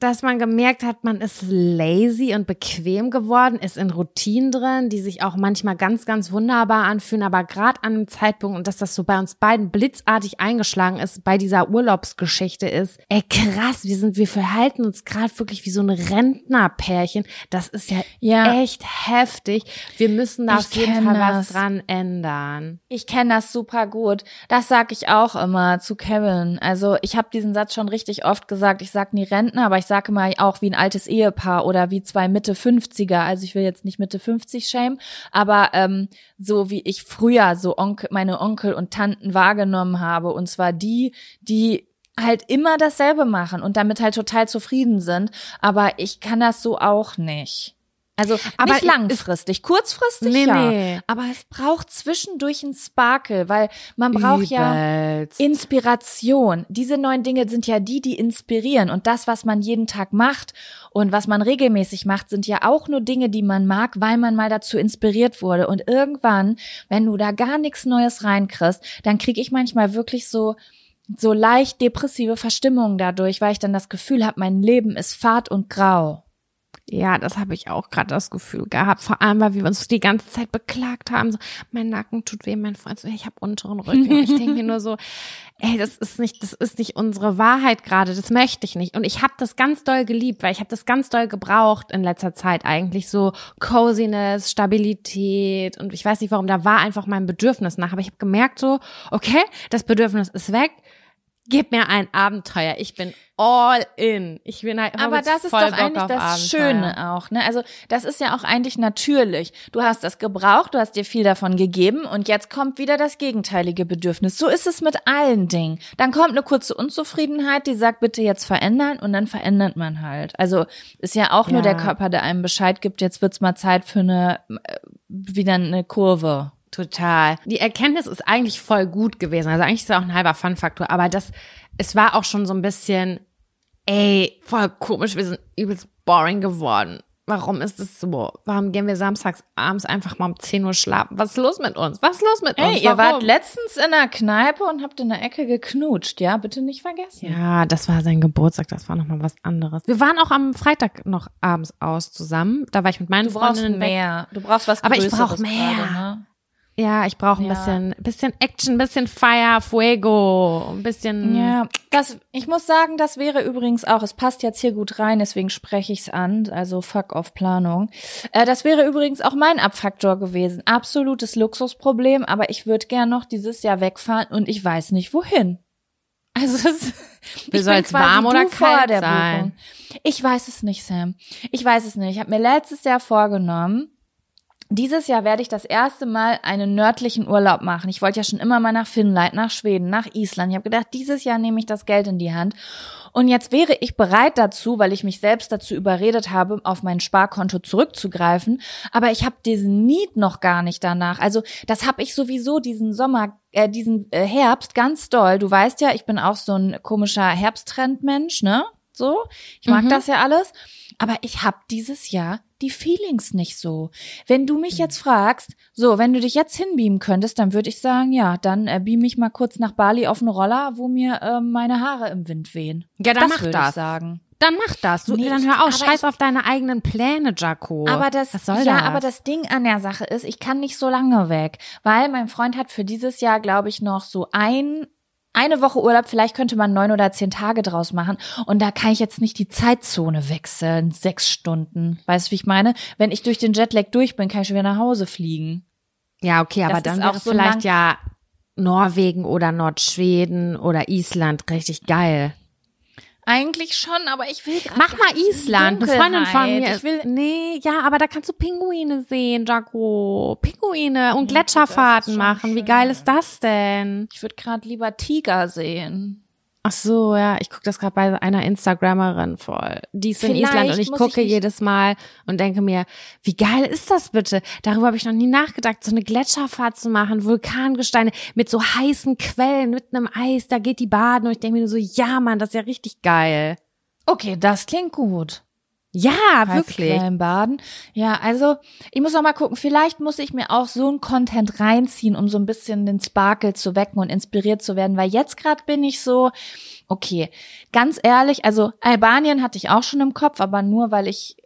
dass man gemerkt hat, man ist lazy und bequem geworden, ist in Routinen drin, die sich auch manchmal ganz, ganz wunderbar anfühlen, aber gerade an einem Zeitpunkt und dass das so bei uns beiden blitzartig eingeschlagen ist, bei dieser Urlaubsgeschichte ist, ey krass, wir sind, wir verhalten uns gerade wirklich wie so ein Rentnerpärchen. Das ist ja, ja. echt heftig. Wir müssen da auf jeden Fall das. was dran ändern. Ich kenne das super gut. Das sag ich auch immer zu Kevin. Also ich habe diesen Satz schon richtig oft gesagt. Ich sag nie Rentner, aber ich sag sage mal auch wie ein altes Ehepaar oder wie zwei Mitte 50er. Also ich will jetzt nicht Mitte 50 shame, aber ähm, so wie ich früher so Onkel, meine Onkel und Tanten wahrgenommen habe. Und zwar die, die halt immer dasselbe machen und damit halt total zufrieden sind. Aber ich kann das so auch nicht. Also aber nicht langfristig, kurzfristig nee, ja, nee. aber es braucht zwischendurch ein Sparkle, weil man braucht Übelst. ja Inspiration. Diese neuen Dinge sind ja die, die inspirieren und das, was man jeden Tag macht und was man regelmäßig macht, sind ja auch nur Dinge, die man mag, weil man mal dazu inspiriert wurde und irgendwann, wenn du da gar nichts Neues reinkriegst, dann krieg ich manchmal wirklich so so leicht depressive Verstimmungen dadurch, weil ich dann das Gefühl habe, mein Leben ist fad und grau. Ja, das habe ich auch gerade das Gefühl gehabt. Vor allem, weil wir uns die ganze Zeit beklagt haben. So, mein Nacken tut weh, mein Freund so, ich habe unteren Rücken. Und ich denke mir nur so, ey, das ist nicht, das ist nicht unsere Wahrheit gerade. Das möchte ich nicht. Und ich habe das ganz doll geliebt, weil ich habe das ganz doll gebraucht in letzter Zeit eigentlich so Coziness, Stabilität und ich weiß nicht warum. Da war einfach mein Bedürfnis nach. Aber ich habe gemerkt so, okay, das Bedürfnis ist weg Gib mir ein Abenteuer. Ich bin all in. Ich bin halt Aber das ist doch eigentlich das Abenteuer. Schöne auch, ne? Also, das ist ja auch eigentlich natürlich. Du hast das gebraucht, du hast dir viel davon gegeben und jetzt kommt wieder das gegenteilige Bedürfnis. So ist es mit allen Dingen. Dann kommt eine kurze Unzufriedenheit, die sagt, bitte jetzt verändern und dann verändert man halt. Also, ist ja auch ja. nur der Körper, der einem Bescheid gibt, jetzt wird's mal Zeit für eine, äh, wieder eine Kurve. Total. Die Erkenntnis ist eigentlich voll gut gewesen. Also eigentlich ist es auch ein halber Fun-Faktor, aber das, es war auch schon so ein bisschen, ey, voll komisch, wir sind übelst boring geworden. Warum ist es so? Warum gehen wir samstags abends einfach mal um 10 Uhr schlafen? Was ist los mit uns? Was ist los mit uns? Ey, ihr wart letztens in der Kneipe und habt in der Ecke geknutscht, ja? Bitte nicht vergessen. Ja, das war sein Geburtstag, das war nochmal was anderes. Wir waren auch am Freitag noch abends aus zusammen. Da war ich mit meinen du Freundinnen mehr. Weg. Du brauchst was Aber ich brauche mehr. Gerade, ne? Ja, ich brauche ein ja. bisschen, bisschen Action, ein bisschen Fire, Fuego, ein bisschen. Ja, das, ich muss sagen, das wäre übrigens auch, es passt jetzt hier gut rein, deswegen spreche ich's an, also fuck off Planung. Äh, das wäre übrigens auch mein Abfaktor gewesen. Absolutes Luxusproblem, aber ich würde gern noch dieses Jahr wegfahren und ich weiß nicht wohin. Also es, Wie soll es warm oder kalt sein? Buchung. Ich weiß es nicht, Sam. Ich weiß es nicht. Ich habe mir letztes Jahr vorgenommen, dieses Jahr werde ich das erste Mal einen nördlichen Urlaub machen. Ich wollte ja schon immer mal nach Finnland, nach Schweden, nach Island. Ich habe gedacht, dieses Jahr nehme ich das Geld in die Hand. Und jetzt wäre ich bereit dazu, weil ich mich selbst dazu überredet habe, auf mein Sparkonto zurückzugreifen. Aber ich habe diesen Need noch gar nicht danach. Also das habe ich sowieso diesen Sommer, äh, diesen äh, Herbst ganz doll. Du weißt ja, ich bin auch so ein komischer Herbsttrendmensch, ne? So, ich mag mhm. das ja alles. Aber ich habe dieses Jahr die Feelings nicht so. Wenn du mich jetzt fragst, so, wenn du dich jetzt hinbeamen könntest, dann würde ich sagen, ja, dann äh, beam mich mal kurz nach Bali auf einen Roller, wo mir äh, meine Haare im Wind wehen. Ja, dann das mach das. Ich sagen. Dann mach das. Du, nee, dann hör auf, scheiß ich, auf deine eigenen Pläne, Jaco. Aber das, Was soll ja, das? aber das Ding an der Sache ist, ich kann nicht so lange weg, weil mein Freund hat für dieses Jahr, glaube ich, noch so ein eine Woche Urlaub, vielleicht könnte man neun oder zehn Tage draus machen. Und da kann ich jetzt nicht die Zeitzone wechseln, sechs Stunden. Weißt du, wie ich meine? Wenn ich durch den Jetlag durch bin, kann ich schon wieder nach Hause fliegen. Ja, okay, aber das dann wäre so vielleicht ja Norwegen oder Nordschweden oder Island richtig geil. Eigentlich schon, aber ich will Mach mal Island, eine Freundin von mir. Ich will nee, ja, aber da kannst du Pinguine sehen, Jaco. Pinguine und Gletscherfahrten machen. Wie geil ist das denn? Ich würde gerade lieber Tiger sehen. Ach so, ja, ich gucke das gerade bei einer Instagrammerin voll. Die ist Vielleicht in Island und ich gucke ich jedes Mal und denke mir, wie geil ist das bitte? Darüber habe ich noch nie nachgedacht, so eine Gletscherfahrt zu machen, Vulkangesteine mit so heißen Quellen mitten im Eis, da geht die baden und ich denke mir so, ja, Mann, das ist ja richtig geil. Okay, das klingt gut. Ja, wirklich. Baden. Ja, also ich muss noch mal gucken. Vielleicht muss ich mir auch so ein Content reinziehen, um so ein bisschen den Sparkle zu wecken und inspiriert zu werden. Weil jetzt gerade bin ich so, okay, ganz ehrlich, also Albanien hatte ich auch schon im Kopf, aber nur weil ich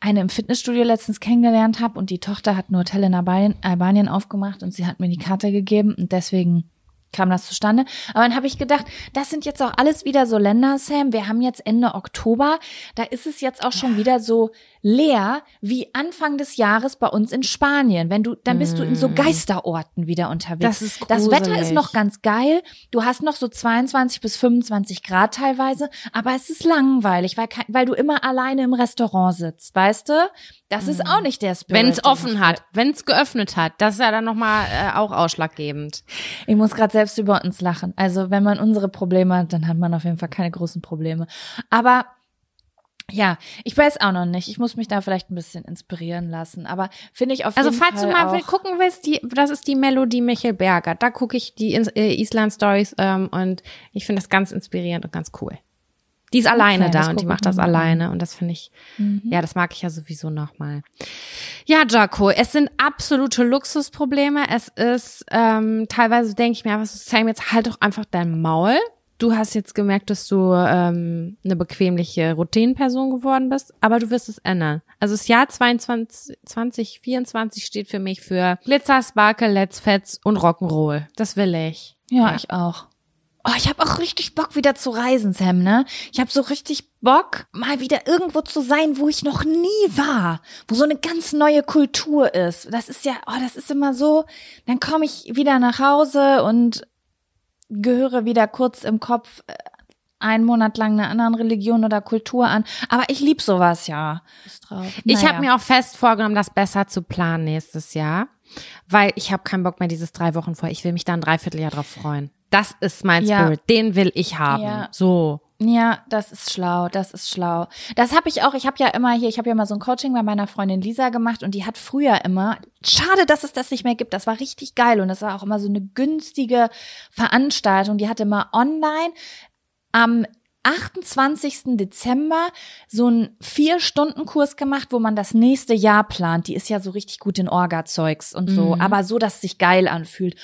eine im Fitnessstudio letztens kennengelernt habe und die Tochter hat ein Hotel in Albanien, Albanien aufgemacht und sie hat mir die Karte gegeben und deswegen kam das zustande. Aber dann habe ich gedacht, das sind jetzt auch alles wieder so Länder, Sam. Wir haben jetzt Ende Oktober. Da ist es jetzt auch schon wieder so leer wie Anfang des Jahres bei uns in Spanien. Wenn du, dann bist du in so mm. Geisterorten wieder unterwegs. Das ist gruselig. Das Wetter ist noch ganz geil. Du hast noch so 22 bis 25 Grad teilweise, aber es ist langweilig, weil, weil du immer alleine im Restaurant sitzt, weißt du? Das ist auch mm. nicht der Spirit. Wenn es offen hat, wenn es geöffnet hat, das ist ja dann nochmal äh, auch ausschlaggebend. Ich muss gerade selbst über uns lachen. Also wenn man unsere Probleme hat, dann hat man auf jeden Fall keine großen Probleme. Aber ja, ich weiß auch noch nicht. Ich muss mich da vielleicht ein bisschen inspirieren lassen. Aber finde ich auf also, jeden Fall. Also falls du mal gucken willst, die, das ist die Melodie Michael Berger. Da gucke ich die äh, Island Stories ähm, und ich finde das ganz inspirierend und ganz cool. Die ist alleine okay, da und die macht das alleine und das finde ich, mhm. ja, das mag ich ja sowieso nochmal. Ja, Jaco, es sind absolute Luxusprobleme. Es ist, ähm, teilweise denke ich mir einfach so, Sam, jetzt halt doch einfach dein Maul. Du hast jetzt gemerkt, dass du ähm, eine bequemliche Routinenperson geworden bist, aber du wirst es ändern. Also das Jahr 22, 2024 steht für mich für Glitzer, Sparkle, Let's Fets und Rock'n'Roll. Das will ich. Ja, ja. ich auch. Oh, ich habe auch richtig Bock wieder zu reisen, Sam, ne? Ich habe so richtig Bock, mal wieder irgendwo zu sein, wo ich noch nie war, wo so eine ganz neue Kultur ist. Das ist ja, oh, das ist immer so, dann komme ich wieder nach Hause und gehöre wieder kurz im Kopf äh, einen Monat lang einer anderen Religion oder Kultur an. Aber ich lieb sowas ja. Ich habe mir auch fest vorgenommen, das besser zu planen nächstes Jahr, weil ich habe keinen Bock mehr dieses drei Wochen vor. Ich will mich da ein Dreivierteljahr drauf freuen. Das ist mein ja. Spirit. Den will ich haben. Ja. So. Ja, das ist schlau, das ist schlau. Das habe ich auch, ich habe ja immer hier, ich habe ja mal so ein Coaching bei meiner Freundin Lisa gemacht und die hat früher immer, schade, dass es das nicht mehr gibt, das war richtig geil und das war auch immer so eine günstige Veranstaltung, die hatte immer online am 28. Dezember so einen Vier-Stunden-Kurs gemacht, wo man das nächste Jahr plant. Die ist ja so richtig gut in Orga-Zeugs und so, mhm. aber so, dass es sich geil anfühlt.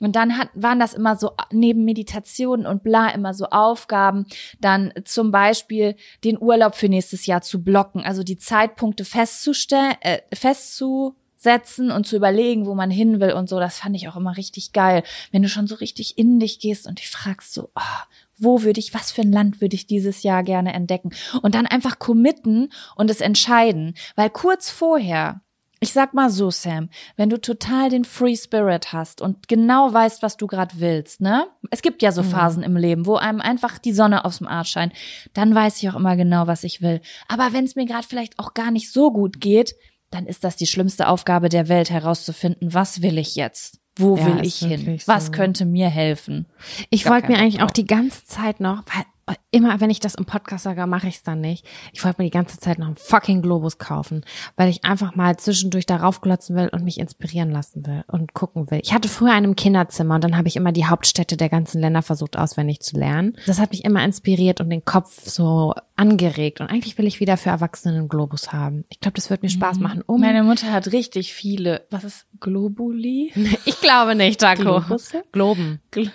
Und dann hat, waren das immer so neben Meditationen und bla immer so Aufgaben, dann zum Beispiel den Urlaub für nächstes Jahr zu blocken, also die Zeitpunkte festzustellen, äh, festzusetzen und zu überlegen, wo man hin will und so. Das fand ich auch immer richtig geil, wenn du schon so richtig in dich gehst und dich fragst so, oh, wo würde ich, was für ein Land würde ich dieses Jahr gerne entdecken? Und dann einfach committen und es entscheiden. Weil kurz vorher, ich sag mal so, Sam, wenn du total den Free Spirit hast und genau weißt, was du gerade willst, ne? Es gibt ja so mhm. Phasen im Leben, wo einem einfach die Sonne aus dem Arsch scheint. Dann weiß ich auch immer genau, was ich will. Aber wenn es mir gerade vielleicht auch gar nicht so gut geht, dann ist das die schlimmste Aufgabe der Welt herauszufinden, was will ich jetzt? Wo ja, will ich hin? So. Was könnte mir helfen? Ich wollte mir eigentlich auch die ganze Zeit noch, weil immer, wenn ich das im Podcast sage, mache ich es dann nicht. Ich wollte mir die ganze Zeit noch einen fucking Globus kaufen, weil ich einfach mal zwischendurch darauf glotzen will und mich inspirieren lassen will und gucken will. Ich hatte früher einen Kinderzimmer und dann habe ich immer die Hauptstädte der ganzen Länder versucht auswendig zu lernen. Das hat mich immer inspiriert und den Kopf so angeregt. Und eigentlich will ich wieder für Erwachsene einen Globus haben. Ich glaube, das wird mir Spaß mhm. machen. Um Meine Mutter hat richtig viele. Was ist Globuli? ich glaube nicht, Daco. Globusse? Globen. Glo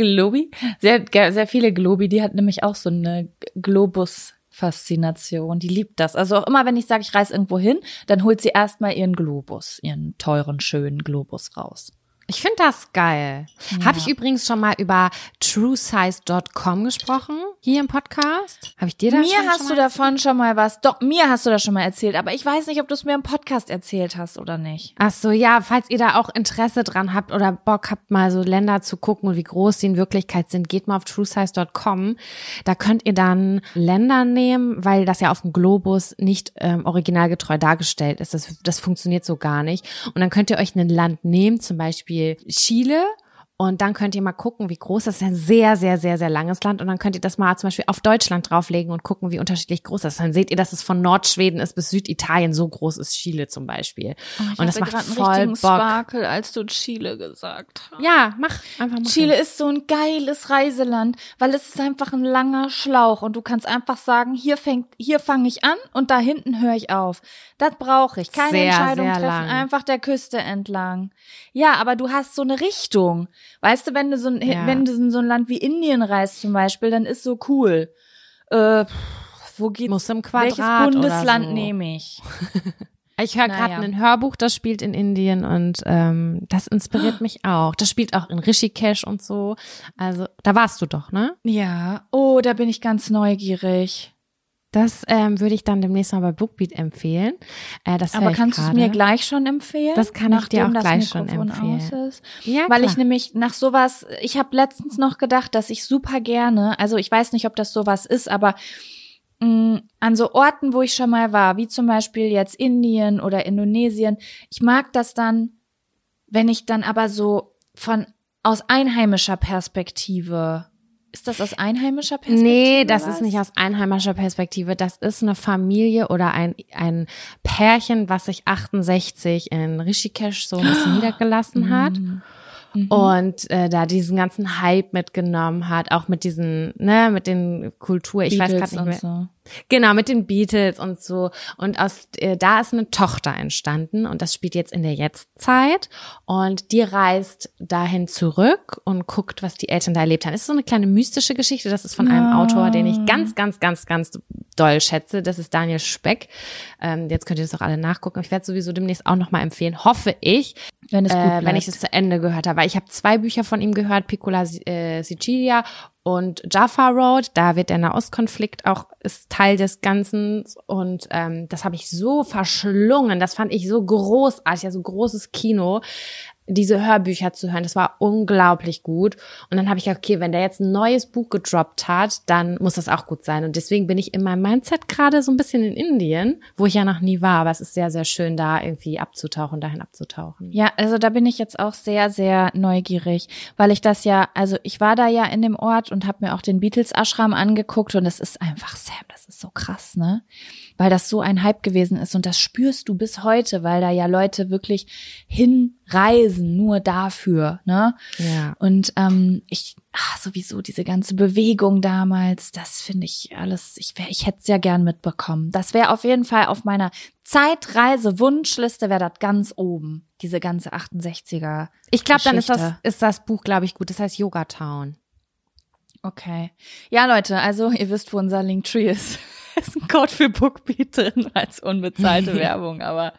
Globi. Sehr, sehr viele Globi, die hat nämlich auch so eine Globus-Faszination. Die liebt das. Also auch immer, wenn ich sage, ich reise irgendwo hin, dann holt sie erstmal ihren Globus, ihren teuren, schönen Globus raus. Ich finde das geil. Ja. Habe ich übrigens schon mal über truesize.com gesprochen, hier im Podcast. Habe ich dir da Mir schon, hast schon du davon schon mal was. Doch, mir hast du das schon mal erzählt, aber ich weiß nicht, ob du es mir im Podcast erzählt hast oder nicht. Ach so, ja, falls ihr da auch Interesse dran habt oder Bock habt, mal so Länder zu gucken und wie groß die in Wirklichkeit sind, geht mal auf truesize.com. Da könnt ihr dann Länder nehmen, weil das ja auf dem Globus nicht ähm, originalgetreu dargestellt ist. Das, das funktioniert so gar nicht. Und dann könnt ihr euch ein Land nehmen, zum Beispiel Beispiel Chile und dann könnt ihr mal gucken, wie groß das ist. Ein sehr, sehr, sehr, sehr langes Land. Und dann könnt ihr das mal zum Beispiel auf Deutschland drauflegen und gucken, wie unterschiedlich groß das ist. Dann seht ihr, dass es von Nordschweden ist bis Süditalien. So groß ist Chile zum Beispiel. Oh, und das macht voll Bock. Sparkel, als du Chile gesagt hast. Ja, mach einfach mal. Chile ist so ein geiles Reiseland, weil es ist einfach ein langer Schlauch und du kannst einfach sagen, hier fängt, hier fange ich an und da hinten höre ich auf. Das brauche ich. Keine sehr, Entscheidung sehr treffen, lang. einfach der Küste entlang. Ja, aber du hast so eine Richtung. Weißt du, wenn du so ein, ja. wenn du in so ein Land wie Indien reist zum Beispiel, dann ist so cool. Äh, wo geht Muss im Quadrat welches Bundesland so. nehme ich? Ich höre gerade Naja. ein Hörbuch, das spielt in Indien und ähm, das inspiriert mich auch. Das spielt auch in Rishikesh und so. Also da warst du doch, ne? Ja. Oh, da bin ich ganz neugierig. Das ähm, würde ich dann demnächst mal bei Bookbeat empfehlen. Äh, das Aber kannst du es mir gleich schon empfehlen? Das kann ich dir auch gleich schon empfehlen. Ja, Weil klar. ich nämlich nach sowas, ich habe letztens noch gedacht, dass ich super gerne, also ich weiß nicht, ob das sowas ist, aber mh, an so Orten, wo ich schon mal war, wie zum Beispiel jetzt Indien oder Indonesien, ich mag das dann, wenn ich dann aber so von aus einheimischer Perspektive, ist das aus einheimischer Perspektive? Nee, das ist nicht aus einheimischer Perspektive. Das ist eine Familie oder ein, ein Pärchen, was sich 68 in Rishikesh so ein bisschen niedergelassen hat. Mhm. Und äh, da diesen ganzen Hype mitgenommen hat, auch mit diesen, ne, mit den Kultur, ich weiß Beatles gerade nicht mehr. so. Genau, mit den Beatles und so. Und aus äh, da ist eine Tochter entstanden und das spielt jetzt in der Jetztzeit. Und die reist dahin zurück und guckt, was die Eltern da erlebt haben. Es ist so eine kleine mystische Geschichte. Das ist von einem Ah. Autor, den ich ganz, ganz, ganz, ganz doll schätze. Das ist Daniel Speck. Ähm, jetzt könnt ihr das auch alle nachgucken. Ich werde sowieso demnächst auch nochmal empfehlen, hoffe ich, Wenn es gut äh, wenn ich es zu Ende gehört habe. Weil ich habe zwei Bücher von ihm gehört, Piccola äh, Sicilia und Jaffa Road. Da wird der Nahostkonflikt auch ist Teil des Ganzen und ähm, das habe ich so verschlungen. Das fand ich so großartig, also großes Kino diese Hörbücher zu hören. Das war unglaublich gut. Und dann habe ich gedacht, okay, wenn der jetzt ein neues Buch gedroppt hat, dann muss das auch gut sein. Und deswegen bin ich in meinem Mindset gerade so ein bisschen in Indien, wo ich ja noch nie war. Aber es ist sehr, sehr schön, da irgendwie abzutauchen, dahin abzutauchen. Ja, also da bin ich jetzt auch sehr, sehr neugierig, weil ich das ja, also ich war da ja in dem Ort und habe mir auch den Beatles Ashram angeguckt und es ist einfach, Sam, das ist so krass, ne? Weil das so ein Hype gewesen ist und das spürst du bis heute, weil da ja Leute wirklich hinreisen, nur dafür, ne? Ja. Und ähm, ich, ach, sowieso diese ganze Bewegung damals, das finde ich alles, ich wär, ich hätte es ja gern mitbekommen. Das wäre auf jeden Fall auf meiner Zeitreise-Wunschliste, wäre das ganz oben, diese ganze 68er. Ich glaube, dann ist das, ist das Buch, glaube ich, gut. Das heißt Yoga Town. Okay. Ja, Leute, also ihr wisst, wo unser Linktree ist. ist ein Code für Bookbeat drin als unbezahlte Werbung, aber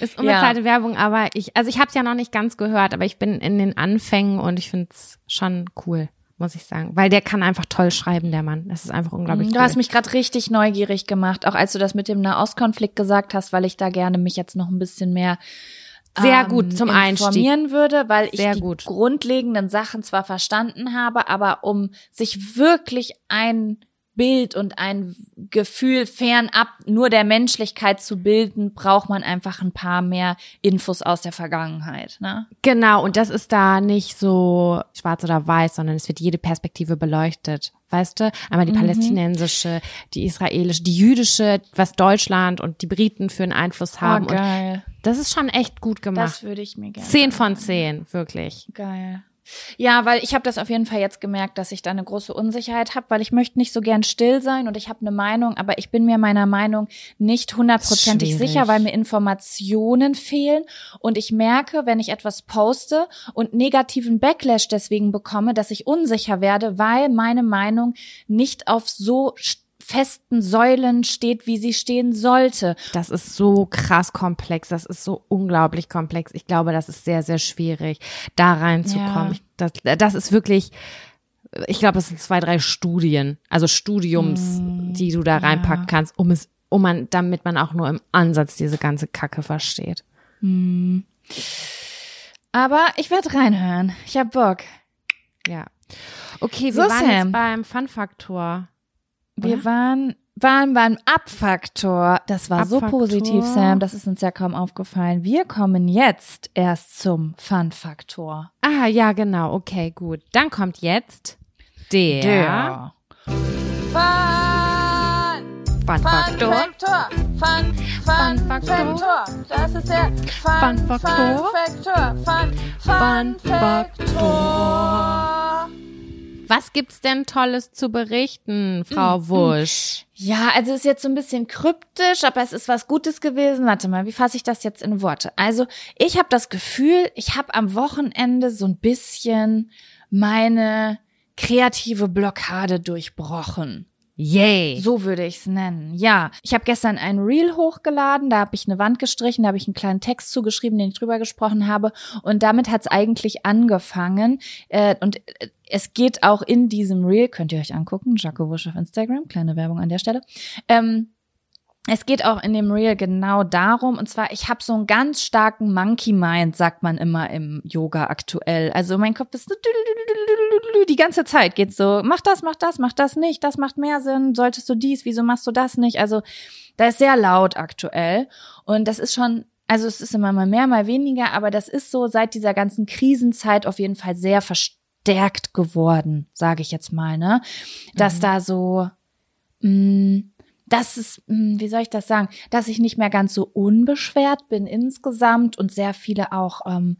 Ist unbezahlte Werbung, aber ich, also ich habe es ja noch nicht ganz gehört, aber ich bin in den Anfängen und ich finde es schon cool, muss ich sagen. Weil der kann einfach toll schreiben, der Mann. Das ist einfach unglaublich Mhm, Du cool. hast mich gerade richtig neugierig gemacht, auch als du das mit dem Nahostkonflikt gesagt hast, weil ich da gerne mich jetzt noch ein bisschen mehr Sehr ähm, gut zum Einstieg. informieren würde, weil ich Sehr die gut. grundlegenden Sachen zwar verstanden habe, aber um sich wirklich ein Bild und ein Gefühl fernab nur der Menschlichkeit zu bilden, braucht man einfach ein paar mehr Infos aus der Vergangenheit. Ne? Genau, und das ist da nicht so schwarz oder weiß, sondern es wird jede Perspektive beleuchtet. Weißt du? Einmal die Mhm. palästinensische, die israelische, die jüdische, was Deutschland und die Briten für einen Einfluss haben. oh, und geil. das ist schon echt gut Das gemacht. würde ich mir gerne. Zehn von zehn, wirklich. Geil. Ja, weil ich habe das auf jeden Fall jetzt gemerkt, dass ich da eine große Unsicherheit habe, weil ich möchte nicht so gern still sein und ich habe eine Meinung, aber ich bin mir meiner Meinung nicht hundertprozentig sicher, weil mir Informationen fehlen und ich merke, wenn ich etwas poste und negativen Backlash deswegen bekomme, dass ich unsicher werde, weil meine Meinung nicht auf so st- festen Säulen steht, wie sie stehen sollte. Das ist so krass komplex, das ist so unglaublich komplex. Ich glaube, das ist sehr, sehr schwierig, da reinzukommen. Ja. Das, das ist wirklich, ich glaube, es sind zwei, drei Studien, also Studiums, die du da reinpacken kannst, um es, um man, damit man auch nur im Ansatz diese ganze Kacke versteht. Aber ich werde reinhören. Ich hab Bock. Ja. Okay, wir So, waren Sam. jetzt beim Fun-Faktor. Wir waren, waren beim Abfaktor. Das war so Abfaktor. positiv, Sam. Das ist uns ja kaum aufgefallen. Wir kommen jetzt erst zum Fun-Faktor. Ah, ja, genau. Okay, gut. Dann kommt jetzt der, Fun, Fun-Faktor. Faktor. Fun, Fun, Fun Faktor. Faktor. Das ist der Fun, Fun Faktor. Fun Faktor. Fun, Fun Fun Faktor. Was gibt's denn Tolles zu berichten, Frau Wusch? Ja, also ist jetzt so ein bisschen kryptisch, aber es ist was Gutes gewesen. Warte mal, wie fasse ich das jetzt in Worte? Also, ich habe das Gefühl, ich habe am Wochenende so ein bisschen meine kreative Blockade durchbrochen. Yay. So würde ich es nennen. Ja, ich habe gestern ein Reel hochgeladen, da habe ich eine Wand gestrichen, da habe ich einen kleinen Text zugeschrieben, den ich drüber gesprochen habe. Und damit hat es eigentlich angefangen. Äh, und äh, es geht auch in diesem Reel, könnt ihr euch angucken, Jaco Wusch auf Instagram, kleine Werbung an der Stelle. Ähm, es geht auch in dem Reel genau darum, und zwar, ich habe so einen ganz starken Monkey Mind, sagt man immer im Yoga aktuell. Also mein Kopf ist so die ganze Zeit geht so, mach das, mach das, mach das nicht, das macht mehr Sinn, solltest du dies, wieso machst du das nicht? Also da ist sehr laut aktuell und das ist schon, also es ist immer mal mehr, mal weniger, aber das ist so seit dieser ganzen Krisenzeit auf jeden Fall sehr verstärkt geworden, sage ich jetzt mal, ne? Dass mhm. da so mh, das ist, wie soll ich das sagen, dass ich nicht mehr ganz so unbeschwert bin insgesamt und sehr viele auch ähm,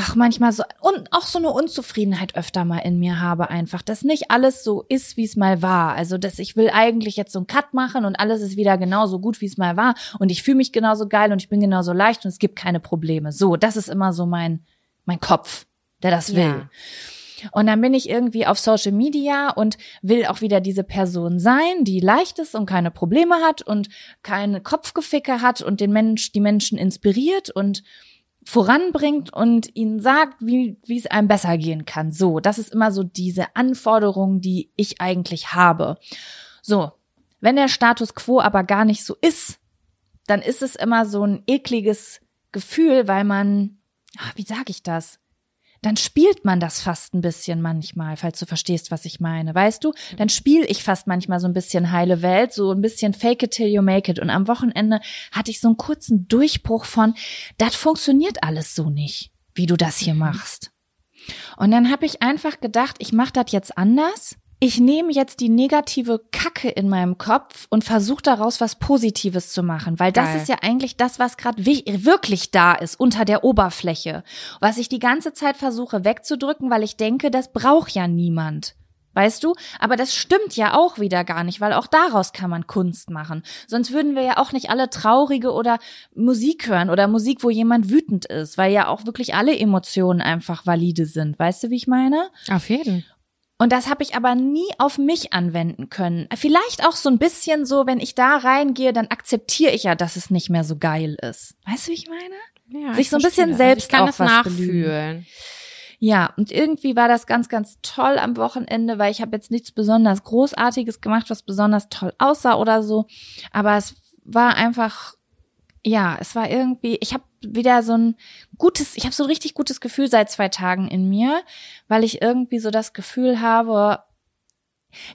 ach, manchmal so, und auch so eine Unzufriedenheit öfter mal in mir habe einfach, dass nicht alles so ist, wie es mal war. Also, dass ich will eigentlich jetzt so einen Cut machen und alles ist wieder genauso gut, wie es mal war und ich fühle mich genauso geil und ich bin genauso leicht und es gibt keine Probleme. So, das ist immer so mein, mein Kopf, der das will. Ja. Und dann bin ich irgendwie auf Social Media und will auch wieder diese Person sein, die leicht ist und keine Probleme hat und keine Kopfgeficke hat und den Mensch, die Menschen inspiriert und voranbringt und ihnen sagt, wie, wie es einem besser gehen kann. So, das ist immer so diese Anforderung, die ich eigentlich habe. So, wenn der Status quo aber gar nicht so ist, dann ist es immer so ein ekliges Gefühl, weil man, ach, wie sage ich das? Dann spielt man das fast ein bisschen manchmal, falls du verstehst, was ich meine. Weißt du, dann spiele ich fast manchmal so ein bisschen heile Welt, so ein bisschen fake it till you make it. Und am Wochenende hatte ich so einen kurzen Durchbruch von, das funktioniert alles so nicht, wie du das hier mhm. machst. Und dann habe ich einfach gedacht, ich mache das jetzt anders ich nehme jetzt die negative Kacke in meinem Kopf und versuche daraus was Positives zu machen, weil Geil. das ist ja eigentlich das, was gerade wirklich da ist unter der Oberfläche, was ich die ganze Zeit versuche wegzudrücken, weil ich denke, das braucht ja niemand. Weißt du? Aber das stimmt ja auch wieder gar nicht, weil auch daraus kann man Kunst machen. Sonst würden wir ja auch nicht alle traurige oder Musik hören oder Musik, wo jemand wütend ist, weil ja auch wirklich alle Emotionen einfach valide sind. Weißt du, wie ich meine? Auf jeden. Und das habe ich aber nie auf mich anwenden können. Vielleicht auch so ein bisschen so, wenn ich da reingehe, dann akzeptiere ich ja, dass es nicht mehr so geil ist. Weißt du, wie ich meine? Ja, Sich so ein bisschen selbst also ich kann auch es nachfühlen. Ja, und irgendwie war das ganz, ganz toll am Wochenende, weil ich habe jetzt nichts besonders Großartiges gemacht, was besonders toll aussah oder so. Aber es war einfach ja, es war irgendwie, ich habe wieder so ein gutes, ich habe so ein richtig gutes Gefühl seit zwei Tagen in mir, weil ich irgendwie so das Gefühl habe,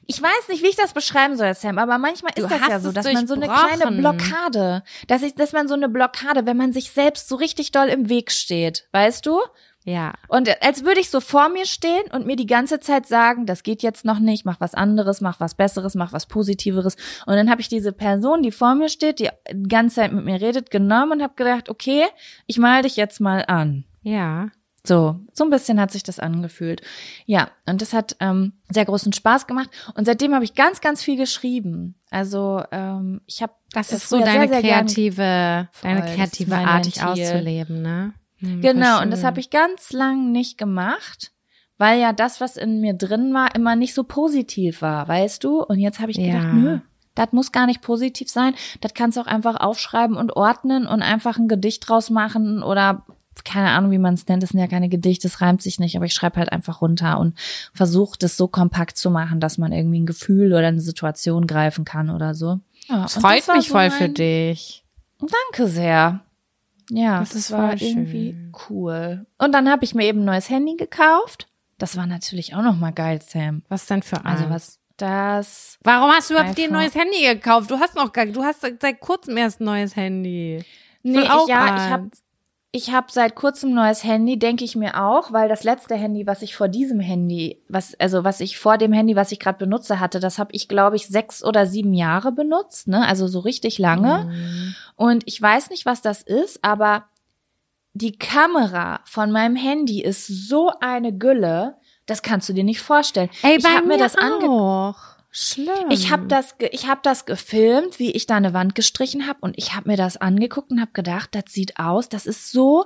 ich weiß nicht, wie ich das beschreiben soll, Sam, aber manchmal ist du das ja so, dass man so eine kleine Blockade, dass ich, dass man so eine Blockade, wenn man sich selbst so richtig doll im Weg steht, weißt du? Ja. Und als würde ich so vor mir stehen und mir die ganze Zeit sagen, das geht jetzt noch nicht, mach was anderes, mach was Besseres, mach was Positiveres. Und dann habe ich diese Person, die vor mir steht, die die ganze Zeit mit mir redet, genommen und habe gedacht, okay, ich mal dich jetzt mal an. Ja. So, so ein bisschen hat sich das angefühlt. Ja, und das hat ähm, sehr großen Spaß gemacht. Und seitdem habe ich ganz, ganz viel geschrieben. Also ähm, ich habe das, das ist so deine sehr, sehr kreative, deine kreative Art, dich auszuleben, ne? Hm, genau, und das habe ich ganz lang nicht gemacht, weil ja das, was in mir drin war, immer nicht so positiv war, weißt du? Und jetzt habe ich gedacht, ja. nö, das muss gar nicht positiv sein. Das kannst du auch einfach aufschreiben und ordnen und einfach ein Gedicht draus machen oder keine Ahnung, wie man es nennt. Das sind ja keine Gedichte, das reimt sich nicht, aber ich schreibe halt einfach runter und versuche das so kompakt zu machen, dass man irgendwie ein Gefühl oder eine Situation greifen kann oder so. Ja, das freut mich so voll mein... für dich. Danke sehr. Ja, das, das war irgendwie schön. cool. Und dann habe ich mir eben ein neues Handy gekauft. Das war natürlich auch noch mal geil, Sam. Was denn für eins? Also was das Warum hast du überhaupt dir ein neues Handy gekauft? Du hast noch gar du hast seit kurzem erst ein neues Handy. Nee, ich, ja, ich habe ich habe seit kurzem neues Handy, denke ich mir auch, weil das letzte Handy, was ich vor diesem Handy, was also was ich vor dem Handy, was ich gerade benutze hatte, das habe ich glaube ich sechs oder sieben Jahre benutzt, ne? Also so richtig lange. Mhm. Und ich weiß nicht, was das ist, aber die Kamera von meinem Handy ist so eine Gülle, das kannst du dir nicht vorstellen. Ey, ich bei mir mir das auch. Schlimm. Ich habe das, ich habe das gefilmt, wie ich da eine Wand gestrichen habe und ich habe mir das angeguckt und habe gedacht, das sieht aus, das ist so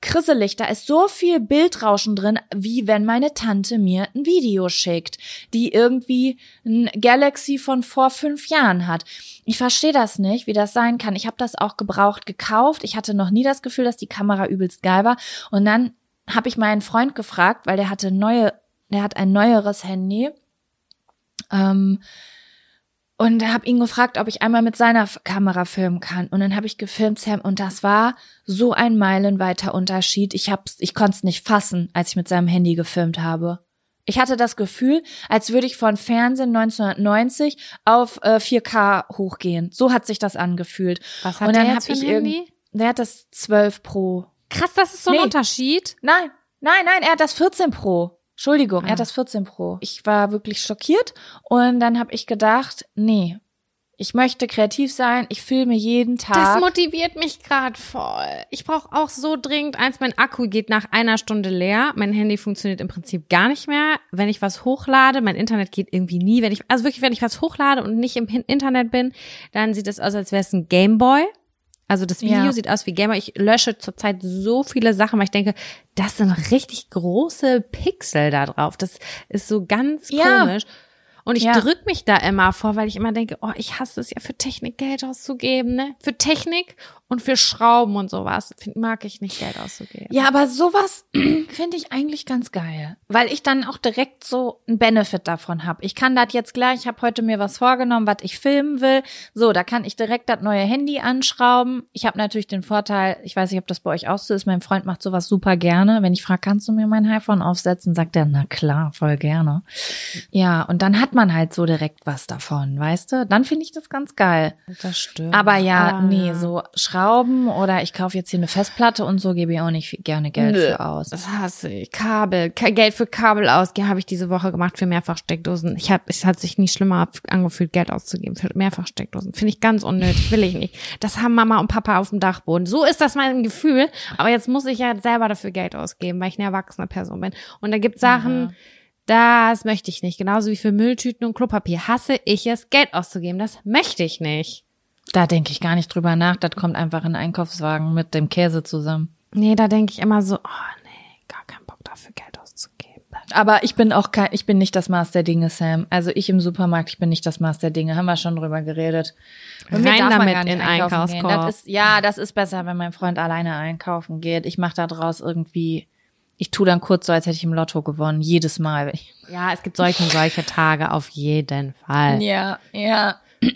krisselig, da ist so viel Bildrauschen drin, wie wenn meine Tante mir ein Video schickt, die irgendwie ein Galaxy von vor fünf Jahren hat. Ich verstehe das nicht, wie das sein kann. Ich habe das auch gebraucht gekauft. Ich hatte noch nie das Gefühl, dass die Kamera übelst geil war. Und dann habe ich meinen Freund gefragt, weil der hatte neue, der hat ein neueres Handy. Ähm, und habe ihn gefragt, ob ich einmal mit seiner Kamera filmen kann. Und dann habe ich gefilmt, Sam, und das war so ein meilenweiter Unterschied. Ich hab's, ich konnte es nicht fassen, als ich mit seinem Handy gefilmt habe. Ich hatte das Gefühl, als würde ich von Fernsehen 1990 auf äh, 4K hochgehen. So hat sich das angefühlt. Was hat und der dann jetzt hab für ich ein irgend- Handy? Der hat das 12 Pro. Krass, das ist so ein Nee. Unterschied. Nein, nein, nein, er hat das 14 Pro. Entschuldigung, er Ah. hat das 14 Pro. Ich war wirklich schockiert und dann habe ich gedacht, nee, ich möchte kreativ sein, ich filme jeden Tag. Das motiviert mich gerade voll. Ich brauche auch so dringend eins. Mein Akku geht nach einer Stunde leer. Mein Handy funktioniert im Prinzip gar nicht mehr. Wenn ich was hochlade, mein Internet geht irgendwie nie. Wenn ich, also wirklich, wenn ich was hochlade und nicht im Internet bin, dann sieht es aus, als wäre es ein Gameboy. Also das Video Ja. sieht aus wie Gameboy. Ich lösche zurzeit so viele Sachen, weil ich denke, das sind richtig große Pixel da drauf. Das ist so ganz Ja. komisch. Und ich Ja. drück mich da immer vor, weil ich immer denke, oh, ich hasse es ja für Technik Geld auszugeben, ne? Für Technik und für Schrauben und sowas mag ich nicht Geld auszugeben. Ja, aber sowas finde ich eigentlich ganz geil, weil ich dann auch direkt so einen Benefit davon habe. Ich kann das jetzt gleich, ich habe heute mir was vorgenommen, was ich filmen will. So, da kann ich direkt das neue Handy anschrauben. Ich habe natürlich den Vorteil, ich weiß nicht, ob das bei euch auch so ist, mein Freund macht sowas super gerne. Wenn ich frage, kannst du mir mein iPhone aufsetzen, sagt er, na klar, voll gerne. Ja, und dann hat man halt so direkt was davon, weißt du? Dann finde ich das ganz geil. Das stimmt. Aber ja, Ah, nee, so Schrauben oder ich kaufe jetzt hier eine Festplatte und so gebe ich auch nicht gerne Geld Nö. für aus. Das hasse ich. Kabel. Geld für Kabel ausgeben habe ich diese Woche gemacht für Mehrfachsteckdosen. Ich habe, es hat sich nie schlimmer angefühlt, Geld auszugeben für Mehrfachsteckdosen. Finde ich ganz unnötig, will ich nicht. Das haben Mama und Papa auf dem Dachboden. So ist das mein Gefühl. Aber jetzt muss ich ja selber dafür Geld ausgeben, weil ich eine erwachsene Person bin. Und da gibt Sachen, das möchte ich nicht. Genauso wie für Mülltüten und Klopapier hasse ich es, Geld auszugeben. Das möchte ich nicht. Da denke ich gar nicht drüber nach. Das kommt einfach in den Einkaufswagen mit dem Käse zusammen. Nee, da denke ich immer so, oh nee, gar keinen Bock dafür Geld auszugeben. Aber ich bin auch kein, ich bin nicht das Maß der Dinge, Sam. Also ich im Supermarkt, ich bin nicht das Maß der Dinge. Haben wir schon drüber geredet. Mir Rein damit in einkaufen. Einkaufskorb. Das ist, ja, das ist besser, wenn mein Freund alleine einkaufen geht. Ich mache da draus irgendwie, ich tu dann kurz so, als hätte ich im Lotto gewonnen. Jedes Mal. ich- Ja, es gibt solche und solche Tage auf jeden Fall. Ja, ja.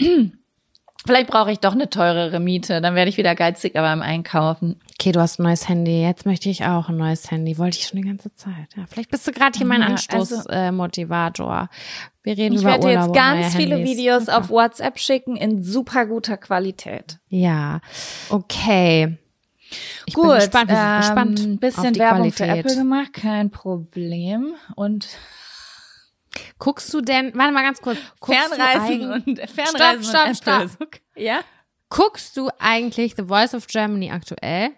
Vielleicht brauche ich doch eine teurere Miete. Dann werde ich wieder geizig, aber im Einkaufen. Okay, du hast ein neues Handy. Jetzt möchte ich auch ein neues Handy. Wollte ich schon die ganze Zeit. Ja, vielleicht bist du gerade hier mein Ja, Anstoßmotivator. also- äh, Motivator. Wir reden Ich über werde dir Urlaub jetzt ganz viele Handys. Videos auf WhatsApp schicken in super guter Qualität. Ja, okay. Ich Gut, bin gespannt. Wir sind ähm, gespannt. Ein bisschen die Werbung für Qualität. Apple gemacht, kein Problem. Und Guckst du denn, warte mal ganz kurz. Fernreisen und Fernreisen stopp, und stopp, Apple. Ja? Guckst du eigentlich The Voice of Germany aktuell?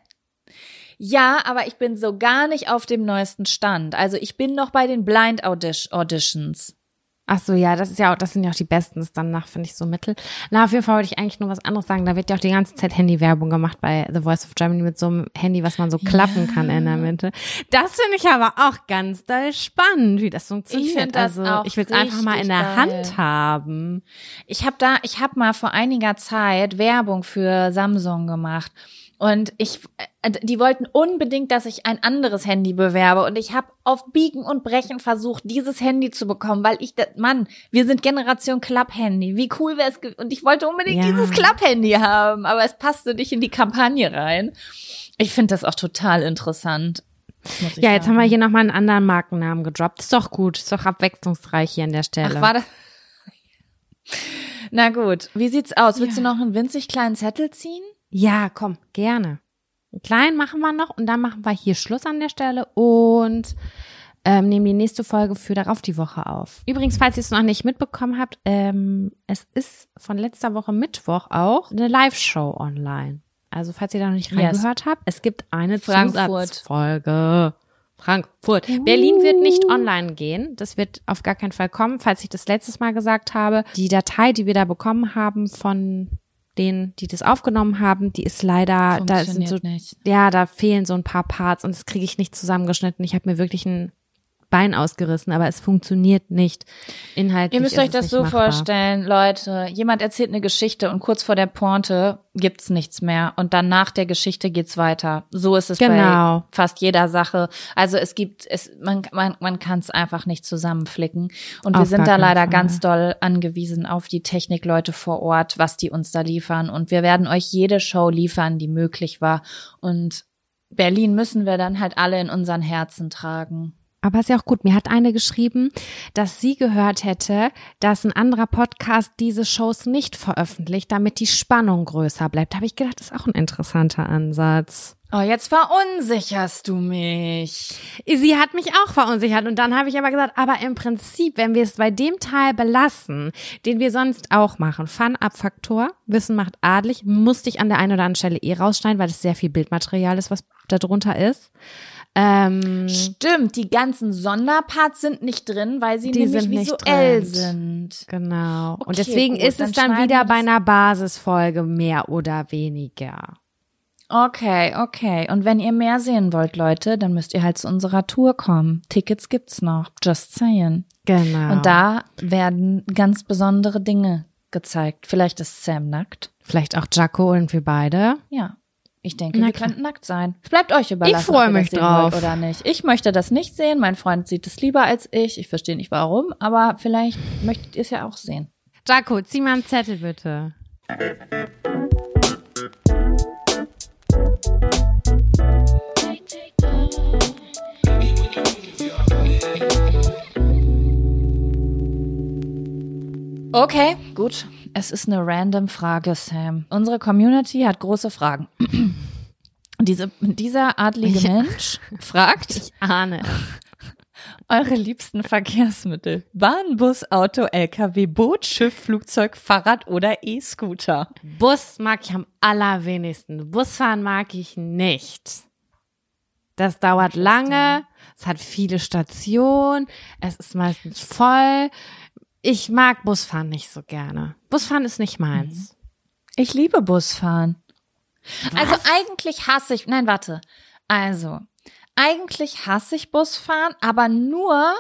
Ja, aber ich bin so gar nicht auf dem neuesten Stand. Also ich bin noch bei den Blind Auditions. Ach so, ja, das ist ja auch, das sind ja auch die besten. Das danach finde ich so mittel. Na, auf jeden Fall wollte ich eigentlich nur was anderes sagen. Da wird ja auch die ganze Zeit Handywerbung gemacht bei The Voice of Germany mit so einem Handy, was man so klappen kann in der Mitte. Das finde ich aber auch ganz doll spannend, wie das funktioniert. Ich find das also, auch ich will es einfach mal in der geil. Hand haben. Ich habe da, ich habe mal vor einiger Zeit Werbung für Samsung gemacht. Und ich, äh, die wollten unbedingt, dass ich ein anderes Handy bewerbe. Und ich habe auf Biegen und Brechen versucht, dieses Handy zu bekommen, weil ich, Mann, wir sind Generation Klapp-Handy. Wie cool wäre es? Und ich wollte unbedingt Ja. dieses Klapp-Handy haben, aber es passte nicht in die Kampagne rein. Ich finde das auch total interessant. Ja, jetzt sagen. haben wir hier nochmal einen anderen Markennamen gedroppt. Ist doch gut, ist doch abwechslungsreich hier an der Stelle. Ach, war das? Na gut, wie sieht's aus? Willst du noch einen winzig kleinen Zettel ziehen? Ja, komm, gerne. Einen kleinen machen wir noch und dann machen wir hier Schluss an der Stelle und ähm, nehmen die nächste Folge für darauf die Woche auf. Übrigens, falls ihr es noch nicht mitbekommen habt, ähm, es ist von letzter Woche Mittwoch auch eine Live-Show online. Also falls ihr da noch nicht Yes. reingehört habt, es gibt eine Frankfurt. Zusatzfolge. Frankfurt. Berlin wird nicht online gehen. Das wird auf gar keinen Fall kommen. Falls ich das letztes Mal gesagt habe, die Datei, die wir da bekommen haben von denen, die das aufgenommen haben, die ist leider, da sind so, nicht. ja, da fehlen so ein paar Parts und das kriege ich nicht zusammengeschnitten. Ich habe mir wirklich ein Bein ausgerissen, aber es funktioniert nicht. Inhaltlich Ihr müsst euch das so machbar. vorstellen, Leute. Jemand erzählt eine Geschichte und kurz vor der Pointe gibt's nichts mehr und dann nach der Geschichte geht's weiter. So ist es Genau. bei fast jeder Sache. Also es gibt es man man man kann es einfach nicht zusammenflicken und wir Auf sind gar da leider Fall. ganz doll angewiesen auf die Technikleute vor Ort, was die uns da liefern und wir werden euch jede Show liefern, die möglich war und Berlin müssen wir dann halt alle in unseren Herzen tragen. Aber ist ja auch gut. Mir hat eine geschrieben, dass sie gehört hätte, dass ein anderer Podcast diese Shows nicht veröffentlicht, damit die Spannung größer bleibt. Da habe ich gedacht, das ist auch ein interessanter Ansatz. Oh, jetzt verunsicherst du mich. Sie hat mich auch verunsichert und dann habe ich aber gesagt, aber im Prinzip, wenn wir es bei dem Teil belassen, den wir sonst auch machen, Fun-Up-Faktor, Wissen macht adlig, musste ich an der einen oder anderen Stelle eh rausschneiden, weil es sehr viel Bildmaterial ist, was da drunter ist. Ähm, Stimmt, die ganzen Sonderparts sind nicht drin, weil sie nämlich sind nicht visuell drin. sind. genau. und Okay, deswegen gut, ist dann es dann wieder bei einer Basisfolge mehr oder weniger. Okay, okay. Und wenn ihr mehr sehen wollt, Leute, dann müsst ihr halt zu unserer Tour kommen. Tickets gibt's noch. Just saying. Genau. Und da werden ganz besondere Dinge gezeigt. Vielleicht ist Sam nackt. Vielleicht auch Jaco und wir beide. Ja. Ich denke, Na wir klar. könnten nackt sein. Es bleibt euch überlassen. Ich freu ob ihr mich drauf. Oder nicht. Ich möchte das nicht sehen. Mein Freund sieht es lieber als ich. Ich verstehe nicht warum, aber vielleicht möchtet ihr es ja auch sehen. Jaco, zieh mal einen Zettel bitte. Okay, gut. Es ist eine random Frage, Sam. Unsere Community hat große Fragen. Diese, dieser adlige Ja. Mensch fragt Ich ahne eure liebsten Verkehrsmittel. Bahn, Bus, Auto, LKW, Boot, Schiff, Flugzeug, Fahrrad oder E-Scooter. Bus mag ich am allerwenigsten. Busfahren mag ich nicht. Das dauert lange, es hat viele Stationen, es ist meistens voll. Ich mag Busfahren nicht so gerne. Busfahren ist nicht meins. Ich liebe Busfahren. Also eigentlich hasse ich, nein, warte. Also, eigentlich hasse ich Busfahren, aber nur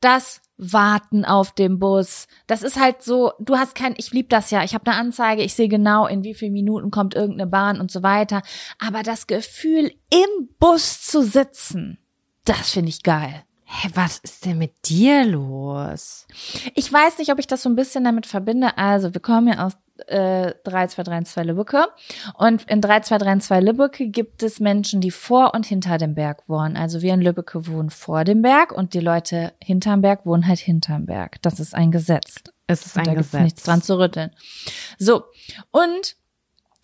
das Warten auf dem Bus. Das ist halt so, du hast kein, ich lieb das ja, ich habe eine Anzeige, ich sehe genau, in wie vielen Minuten kommt irgendeine Bahn und so weiter. Aber das Gefühl, im Bus zu sitzen, das finde ich geil. Hä, was ist denn mit dir los? Ich weiß nicht, ob ich das so ein bisschen damit verbinde. Also, wir kommen ja aus äh, 3232 Lübbecke. Und in 3232 Lübbecke gibt es Menschen, die vor und hinter dem Berg wohnen. Also wir in Lübbecke wohnen vor dem Berg und die Leute hinterm Berg wohnen halt hinterm Berg. Das ist ein Gesetz. Es ist Und ein da Gesetz. nichts dran zu rütteln. So, und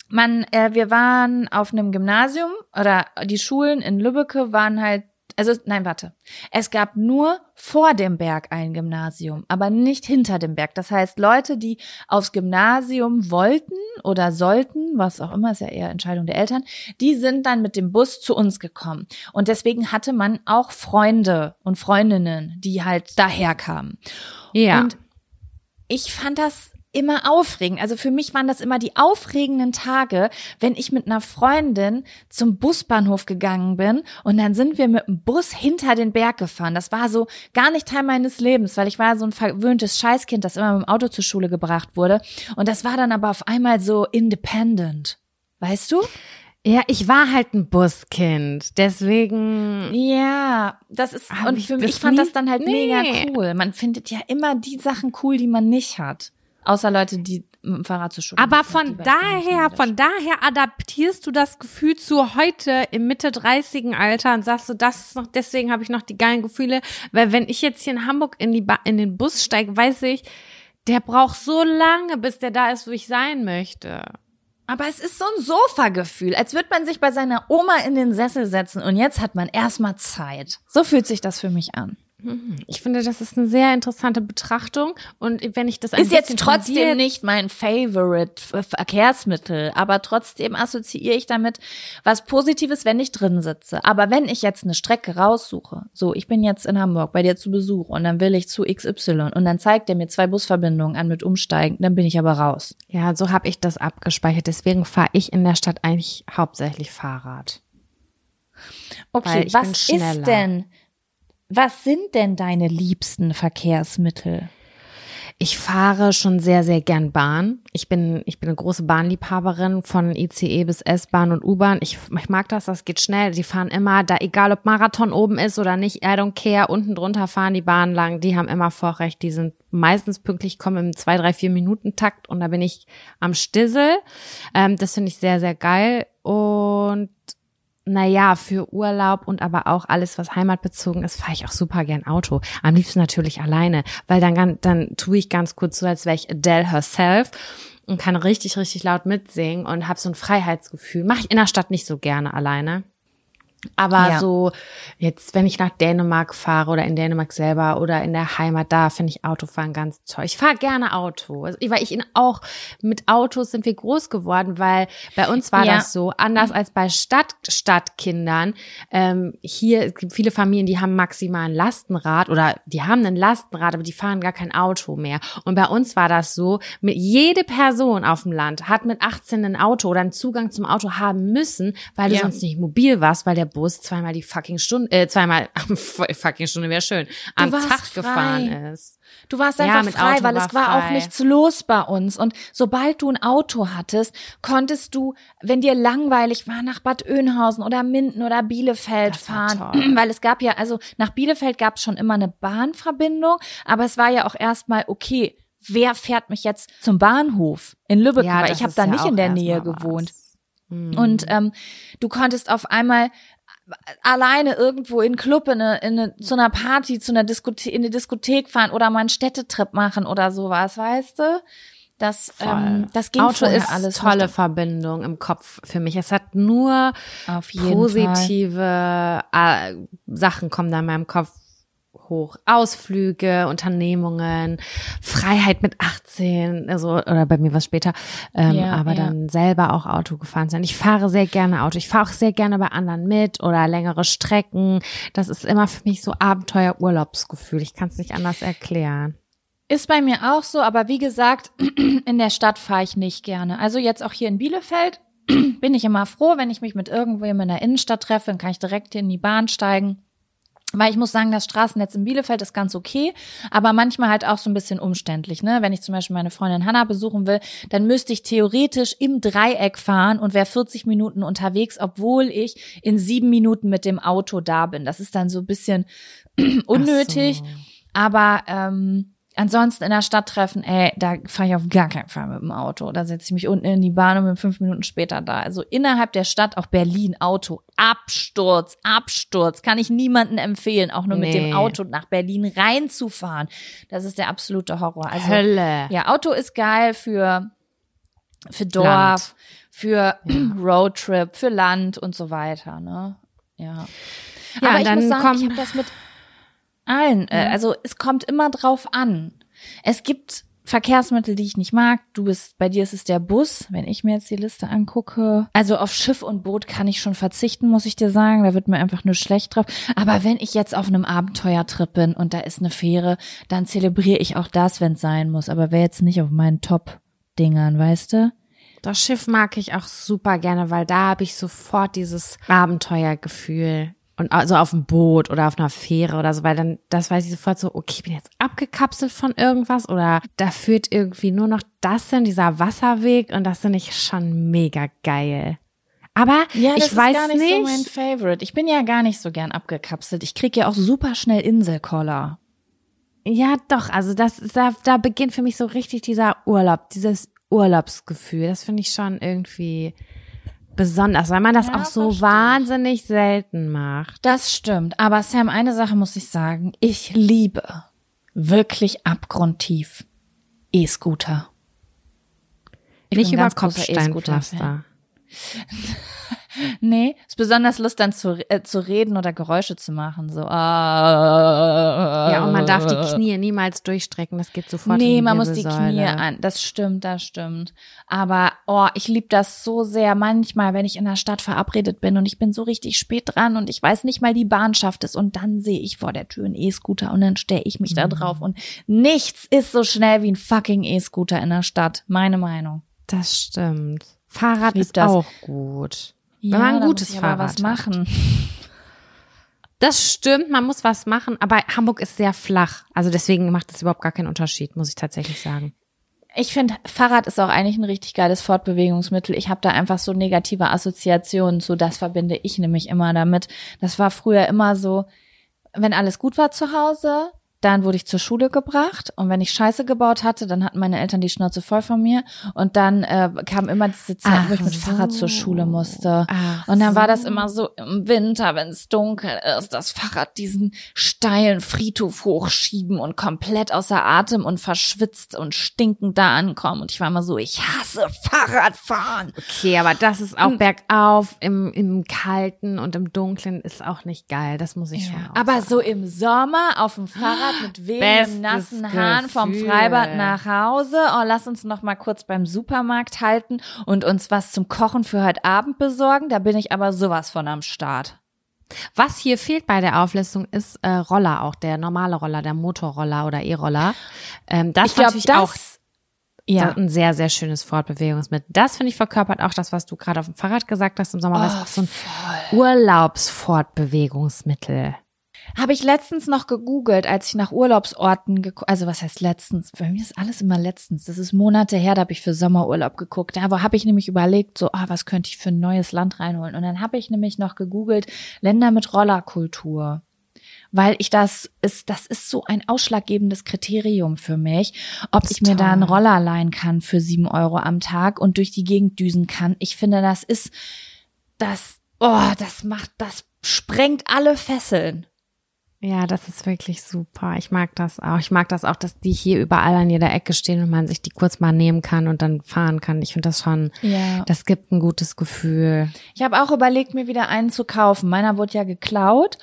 man, äh, wir waren auf einem Gymnasium oder die Schulen in Lübbecke waren halt, also nein, warte. Es gab nur vor dem Berg ein Gymnasium, aber nicht hinter dem Berg. Das heißt, Leute, die aufs Gymnasium wollten oder sollten, was auch immer, ist ja eher Entscheidung der Eltern, die sind dann mit dem Bus zu uns gekommen. Und deswegen hatte man auch Freunde und Freundinnen, die halt daher kamen. Ja. Und ich fand das immer aufregend. Also für mich waren das immer die aufregenden Tage, wenn ich mit einer Freundin zum Busbahnhof gegangen bin und dann sind wir mit dem Bus hinter den Berg gefahren. Das war so gar nicht Teil meines Lebens, weil ich war so ein verwöhntes Scheißkind, das immer mit dem Auto zur Schule gebracht wurde. Und das war dann aber auf einmal so independent. Weißt du? ja, ich war halt ein Buskind. Deswegen Ja, das ist, und ich für mich, ich fand das dann halt Nee. mega cool. Man findet ja immer die Sachen cool, die man nicht hat. Außer Leute, die mit dem Fahrrad zur Schule Aber von daher, von daher adaptierst du das Gefühl zu heute im Mitte 30 Alter und sagst du, das ist noch, deswegen habe ich noch die geilen Gefühle, weil wenn ich jetzt hier in Hamburg in die ba in den Bus steige, weiß ich, der braucht so lange, bis der da ist, wo ich sein möchte. Aber es ist so ein Sofa-Gefühl, als würde man sich bei seiner Oma in den Sessel setzen und jetzt hat man erstmal Zeit. So fühlt sich das für mich an. Ich finde, das ist eine sehr interessante Betrachtung. Und wenn ich das ein Ist jetzt trotzdem nicht mein Favorite Ver- Verkehrsmittel, aber trotzdem assoziiere ich damit was Positives, wenn ich drin sitze. Aber wenn ich jetzt eine Strecke raussuche, so, ich bin jetzt in Hamburg bei dir zu Besuch und dann will ich zu XY und dann zeigt er mir zwei Busverbindungen an mit Umsteigen, dann bin ich aber raus. Ja, so habe ich das abgespeichert. Deswegen fahre ich in der Stadt eigentlich hauptsächlich Fahrrad. Okay, was ist denn, was sind denn deine liebsten Verkehrsmittel? Ich fahre schon sehr, sehr gern Bahn. Ich bin, ich bin eine große Bahnliebhaberin von ICE bis S-Bahn und U-Bahn. Ich, ich mag das, das geht schnell. Die fahren immer, da egal ob Marathon oben ist oder nicht, I don't care, unten drunter fahren die Bahnen lang. Die haben immer Vorrecht. Die sind meistens pünktlich, kommen im zwei, drei, vier Minuten Takt und da bin ich am Stissel. Ähm, das finde ich sehr, sehr geil. Und naja, für Urlaub und aber auch alles, was heimatbezogen ist, fahre ich auch super gern Auto. Am liebsten natürlich alleine, weil dann, dann tue ich ganz kurz so, als wäre ich Adele herself und kann richtig, richtig laut mitsingen und habe so ein Freiheitsgefühl. Mache ich in der Stadt nicht so gerne alleine. Aber Ja. so jetzt, wenn ich nach Dänemark fahre oder in Dänemark selber oder in der Heimat, da finde ich Autofahren ganz toll. Ich fahre gerne Auto, also, weil ich in, auch mit Autos sind wir groß geworden, weil bei uns war Ja. das so anders als bei Stadt Stadtkindern. Ähm, hier es gibt viele Familien, die haben maximal ein Lastenrad oder die haben ein Lastenrad, aber die fahren gar kein Auto mehr. Und bei uns war das so, mit jede Person auf dem Land hat mit 18 ein Auto oder einen Zugang zum Auto haben müssen, weil du Ja. sonst nicht mobil warst, weil der Bus zweimal die fucking Stunde, äh, zweimal fucking Stunde wäre schön, am Tag frei. gefahren ist. Du warst Ja, einfach mit frei, Auto weil war es war auch nichts los bei uns. Und sobald du ein Auto hattest, konntest du, wenn dir langweilig war, nach Bad Oeynhausen oder Minden oder Bielefeld Das fahren. Weil es gab ja, also nach Bielefeld gab es schon immer eine Bahnverbindung, aber es war ja auch erstmal, okay, wer fährt mich jetzt zum Bahnhof in Lübeck? Ja, weil ich habe da ja nicht in der Nähe mal was. gewohnt. Mhm. Und ähm, du konntest auf einmal alleine irgendwo in einen Club, in eine, in eine, zu einer Party, zu einer Diskothek, in eine Diskothek fahren oder mal einen Städtetrip machen oder sowas, weißt du? Das, ähm, das ging Auto ist alles tolle nicht. Verbindung im Kopf für mich. Es hat nur Auf jeden Fall. positive äh, Sachen kommen da in meinem Kopf hoch. Ausflüge, Unternehmungen, Freiheit mit 18, also oder bei mir was später, ähm, Ja, aber ja. dann selber auch Auto gefahren sein. Ich fahre sehr gerne Auto. Ich fahre auch sehr gerne bei anderen mit oder längere Strecken. Das ist immer für mich so Abenteuer-Urlaubsgefühl. Ich kann es nicht anders erklären. Ist bei mir auch so, aber wie gesagt, in der Stadt fahre ich nicht gerne. Also jetzt auch hier in Bielefeld bin ich immer froh, wenn ich mich mit irgendwem in der Innenstadt treffe, dann kann ich direkt hier in die Bahn steigen. Weil ich muss sagen, das Straßennetz in Bielefeld ist ganz okay, aber manchmal halt auch so ein bisschen umständlich. Ne? Wenn ich zum Beispiel meine Freundin Hanna besuchen will, dann müsste ich theoretisch im Dreieck fahren und wäre 40 Minuten unterwegs, obwohl ich in sieben Minuten mit dem Auto da bin. Das ist dann so ein bisschen unnötig. So. Aber ähm, ansonsten in der Stadt treffen, ey, da fahre ich auf gar keinen Fall mit dem Auto. Da setze ich mich unten in die Bahn und bin fünf Minuten später da. Also innerhalb der Stadt, auch Berlin, Auto, Absturz, Absturz. Kann ich niemanden empfehlen, auch nur mit Nee. dem Auto nach Berlin reinzufahren. Das ist der absolute Horror. Also Hölle. ja, Auto ist geil für für Dorf, Land. für Roadtrip, für Land und so weiter, ne? Ja. Ja, Aber ich dann muss sagen, ich habe das mit allen, äh, also es kommt immer drauf an. Es gibt Verkehrsmittel, die ich nicht mag. Du bist, bei dir ist es der Bus, wenn ich mir jetzt die Liste angucke. Also auf Schiff und Boot kann ich schon verzichten, muss ich dir sagen. Da wird mir einfach nur schlecht drauf. Aber wenn ich jetzt auf einem Abenteuertrip bin und da ist eine Fähre, dann zelebriere ich auch das, wenn es sein muss. Aber wer jetzt nicht auf meinen Top-Dingern, weißt du? Das Schiff mag ich auch super gerne, weil da habe ich sofort dieses Abenteuergefühl. Und also auf dem Boot oder auf einer Fähre oder so, weil dann, das weiß ich sofort so, okay, ich bin jetzt abgekapselt von irgendwas oder da führt irgendwie nur noch das hin, dieser Wasserweg und das finde ich schon mega geil. Aber ich weiß gar nicht, nicht, so mein Favorite. Ich bin ja gar nicht so gern abgekapselt. Ich krieg ja auch super schnell Inselkoller. ja doch, also das, da, da beginnt für mich so richtig dieser Urlaub, dieses Urlaubsgefühl. Das finde ich schon irgendwie besonders, weil man das Ja, auch so verstehe wahnsinnig selten macht. Das stimmt. Aber Sam, eine Sache muss ich sagen. Ich liebe wirklich abgrundtief E-Scooter. Ich Nicht bin über. Kopfsteinpflaster. Nee, ist besonders Lust dann zu, äh, zu reden oder Geräusche zu machen. So. Ah, Ja, und man darf die Knie niemals durchstrecken, das geht sofort in Nee, die man muss die. Knie an. Das stimmt, das stimmt. Aber oh, ich liebe das so sehr. Manchmal, wenn ich in der Stadt verabredet bin und ich bin so richtig spät dran und ich weiß nicht mal, die Bahn schafft es und dann sehe ich vor der Tür einen E-Scooter und dann stelle ich mich da drauf und nichts ist so schnell wie ein fucking E-Scooter in der Stadt. Meine Meinung. Das stimmt. Fahrrad ist das. auch gut. Ja, man ein gutes muss ich Fahrrad was hat. machen. Das stimmt, man muss was machen, aber Hamburg ist sehr flach. Also deswegen macht es überhaupt gar keinen Unterschied, muss ich tatsächlich sagen. Ich finde, Fahrrad ist auch eigentlich ein richtig geiles Fortbewegungsmittel. Ich habe da einfach so negative Assoziationen zu. Das verbinde ich nämlich immer damit. Das war früher immer so, wenn alles gut war zu Hause, dann wurde ich zur Schule gebracht und wenn ich Scheiße gebaut hatte, dann hatten meine Eltern die Schnauze voll von mir und dann äh, kam immer diese Zeit, Ach wo ich mit so. Fahrrad zur Schule musste. Ach und dann war so. das immer so im Winter, wenn es dunkel ist, das Fahrrad diesen steilen Friedhof hochschieben und komplett außer Atem und verschwitzt und stinkend da ankommen. Und ich war immer so, ich hasse Fahrradfahren. Okay, aber das ist auch bergauf im, im Kalten und im Dunklen ist auch nicht geil. Das muss ich schon. Auch Aber so im Sommer auf dem Fahrrad mit wehenden, nassen Haaren vom Gefühl. Freibad nach Hause. Oh, lass uns noch mal kurz beim Supermarkt halten und uns was zum Kochen für heute Abend besorgen. Da bin ich aber sowas von am Start. Was hier fehlt bei der Auflistung ist äh, Roller auch, der normale Roller, der Motorroller oder E-Roller. Ähm, das Ich glaube, natürlich das auch ja. ein sehr, sehr schönes Fortbewegungsmittel. Das finde ich verkörpert auch das, was du gerade auf dem Fahrrad gesagt hast im Sommer. Oh, das ist auch so ein Urlaubsfortbewegungsmittel. Habe ich letztens noch gegoogelt, als ich nach Urlaubsorten geguckt, also was heißt letztens? Bei mir ist alles immer letztens. Das ist Monate her, da habe ich für Sommerurlaub geguckt. Da habe ich nämlich überlegt, so, ah, was könnte ich für ein neues Land reinholen? Und dann habe ich nämlich noch gegoogelt, Länder mit Rollerkultur. Weil ich das ist, das ist so ein ausschlaggebendes Kriterium für mich, ob ich mir da einen toll. Roller leihen kann für sieben Euro am Tag und durch die Gegend düsen kann. Ich finde, das ist, das, oh, das macht, das sprengt alle Fesseln. Ja, das ist wirklich super. Ich mag das auch. Ich mag das auch, dass die hier überall an jeder Ecke stehen und man sich die kurz mal nehmen kann und dann fahren kann. Ich finde das schon, Ja. das gibt ein gutes Gefühl. Ich habe auch überlegt, mir wieder einen zu kaufen. Meiner wurde ja geklaut.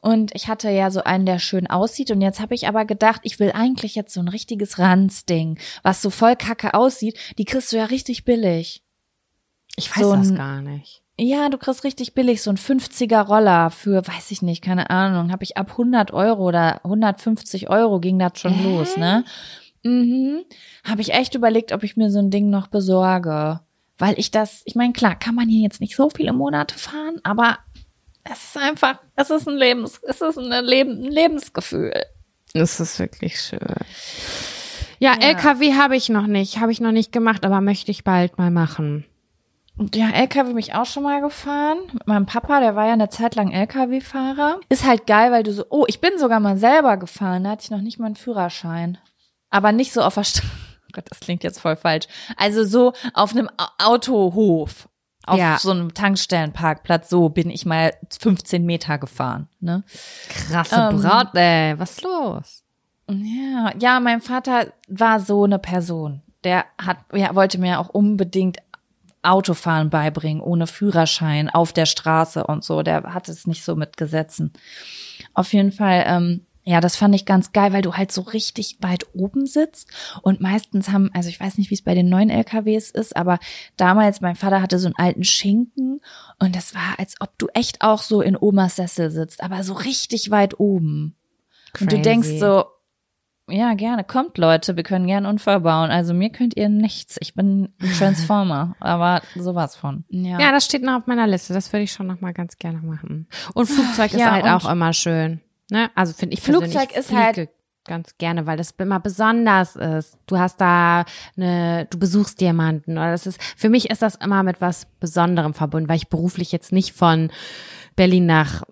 Und ich hatte ja so einen, der schön aussieht. Und jetzt habe ich aber gedacht, ich will eigentlich jetzt so ein richtiges Ranzding, was so voll kacke aussieht. Die kriegst du ja richtig billig. Ich weiß So das gar nicht. Ja, du kriegst richtig billig so ein 50er Roller für, weiß ich nicht, keine Ahnung, habe ich ab 100 Euro oder 150 Euro ging das schon los, ne? Mhm. Habe ich echt überlegt, ob ich mir so ein Ding noch besorge. Weil ich das, ich meine, klar, kann man hier jetzt nicht so viele Monate fahren, aber es ist einfach, es ist ein Lebens, es ist ein, Leben, ein Lebensgefühl. Das ist wirklich schön. Ja, LKW habe ich noch nicht, habe ich noch nicht gemacht, aber möchte ich bald mal machen. Ja, LKW bin ich auch schon mal gefahren. Mit meinem Papa, der war ja eine Zeit lang LKW-Fahrer. Ist halt geil, weil du so, oh, ich bin sogar mal selber gefahren. Da hatte ich noch nicht mal einen Führerschein. Aber nicht so auf der Straße. Oh Gott, das klingt jetzt voll falsch. Also so auf einem Au- Autohof. Auf Ja. so einem Tankstellenparkplatz. So bin ich mal 15 Meter gefahren, ne? Krasse Ähm, Braut, ey. Was ist los? Ja, ja, mein Vater war so eine Person. Der hat, ja, wollte mir auch unbedingt Autofahren beibringen, ohne Führerschein, auf der Straße und so. Der hat es nicht so mit Gesetzen. Auf jeden Fall, ähm, ja, das fand ich ganz geil, weil du halt so richtig weit oben sitzt und meistens haben, also ich weiß nicht, wie es bei den neuen LKWs ist, aber damals, mein Vater hatte so einen alten Schinken und das war, als ob du echt auch so in Omas Sessel sitzt, aber so richtig weit oben. Und du Crazy. denkst so, ja, gerne, kommt Leute, wir können gerne Unfall bauen. Also mir könnt ihr nichts. Ich bin ein Transformer, aber sowas von. Ja. Ja, das steht noch auf meiner Liste. Das würde ich schon noch mal ganz gerne machen. Und Flugzeug ist Ja, halt und- auch immer schön. Ne? Also finde ich Flugzeug ist halt- ganz gerne, weil das immer besonders ist. Du hast da eine, du besuchst jemanden oder das ist, für mich ist das immer mit was Besonderem verbunden, weil ich beruflich jetzt nicht von Berlin nach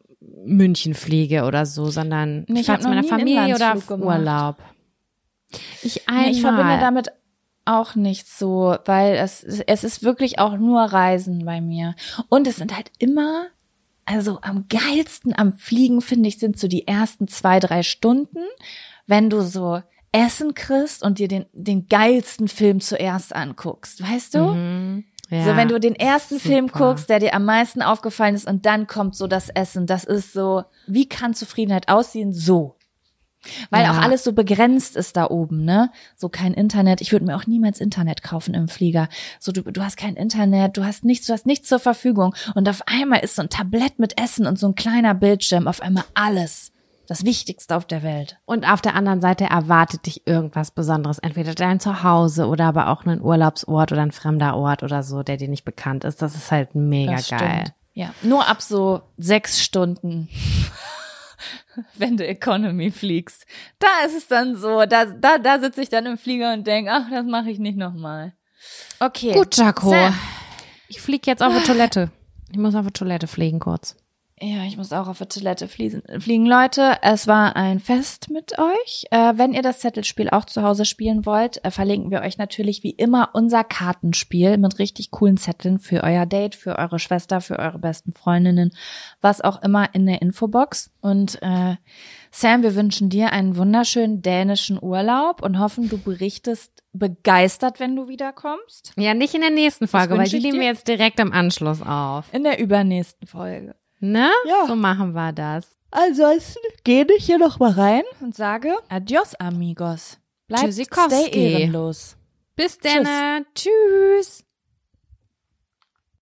München fliege oder so, sondern Nee, ich hab zu meiner Familie oder auf. Urlaub. Ich Nee, einmal. ich verbinde damit auch nicht so, weil es, es ist wirklich auch nur Reisen bei mir. Und es sind halt immer, also am geilsten am Fliegen, finde ich, sind so die ersten zwei, drei Stunden, wenn du so Essen kriegst und dir den, den geilsten Film zuerst anguckst, weißt du? Mhm. Ja, so, wenn du den ersten super. Film guckst, der dir am meisten aufgefallen ist und dann kommt so das Essen, das ist so, wie kann Zufriedenheit aussehen? So. Weil Ja. auch alles so begrenzt ist da oben, ne? So kein Internet. Ich würde mir auch niemals Internet kaufen im Flieger. So, du, du hast kein Internet, du hast nichts, du hast nichts zur Verfügung. Und auf einmal ist so ein Tablett mit Essen und so ein kleiner Bildschirm, auf einmal alles. Das Wichtigste auf der Welt. Und auf der anderen Seite erwartet dich irgendwas Besonderes. Entweder dein Zuhause oder aber auch ein Urlaubsort oder ein fremder Ort oder so, der dir nicht bekannt ist. Das ist halt mega geil. Ja, nur ab so sechs Stunden, wenn du Economy fliegst. Da ist es dann so, da, da, da sitze ich dann im Flieger und denke, ach, das mache ich nicht nochmal. Okay. Gut, Jaco. Ich flieg jetzt auf die Toilette. Ich muss auf die Toilette fliegen kurz. Ja, ich muss auch auf die Toilette fliegen. fliegen. Leute, es war ein Fest mit euch. Äh, wenn ihr das Zettelspiel auch zu Hause spielen wollt, äh, verlinken wir euch natürlich wie immer unser Kartenspiel mit richtig coolen Zetteln für euer Date, für eure Schwester, für eure besten Freundinnen, was auch immer in der Infobox. Und äh, Sam, wir wünschen dir einen wunderschönen dänischen Urlaub und hoffen, du berichtest begeistert, wenn du wiederkommst. Ja, nicht in der nächsten Folge, weil die nehmen wir jetzt direkt im Anschluss auf. In der übernächsten Folge. Ne? Ja. So machen wir das. Ansonsten gehe ich hier noch mal rein und sage Adios, amigos. Bleibt stay ehrenlos. Bis dann. Tschüss.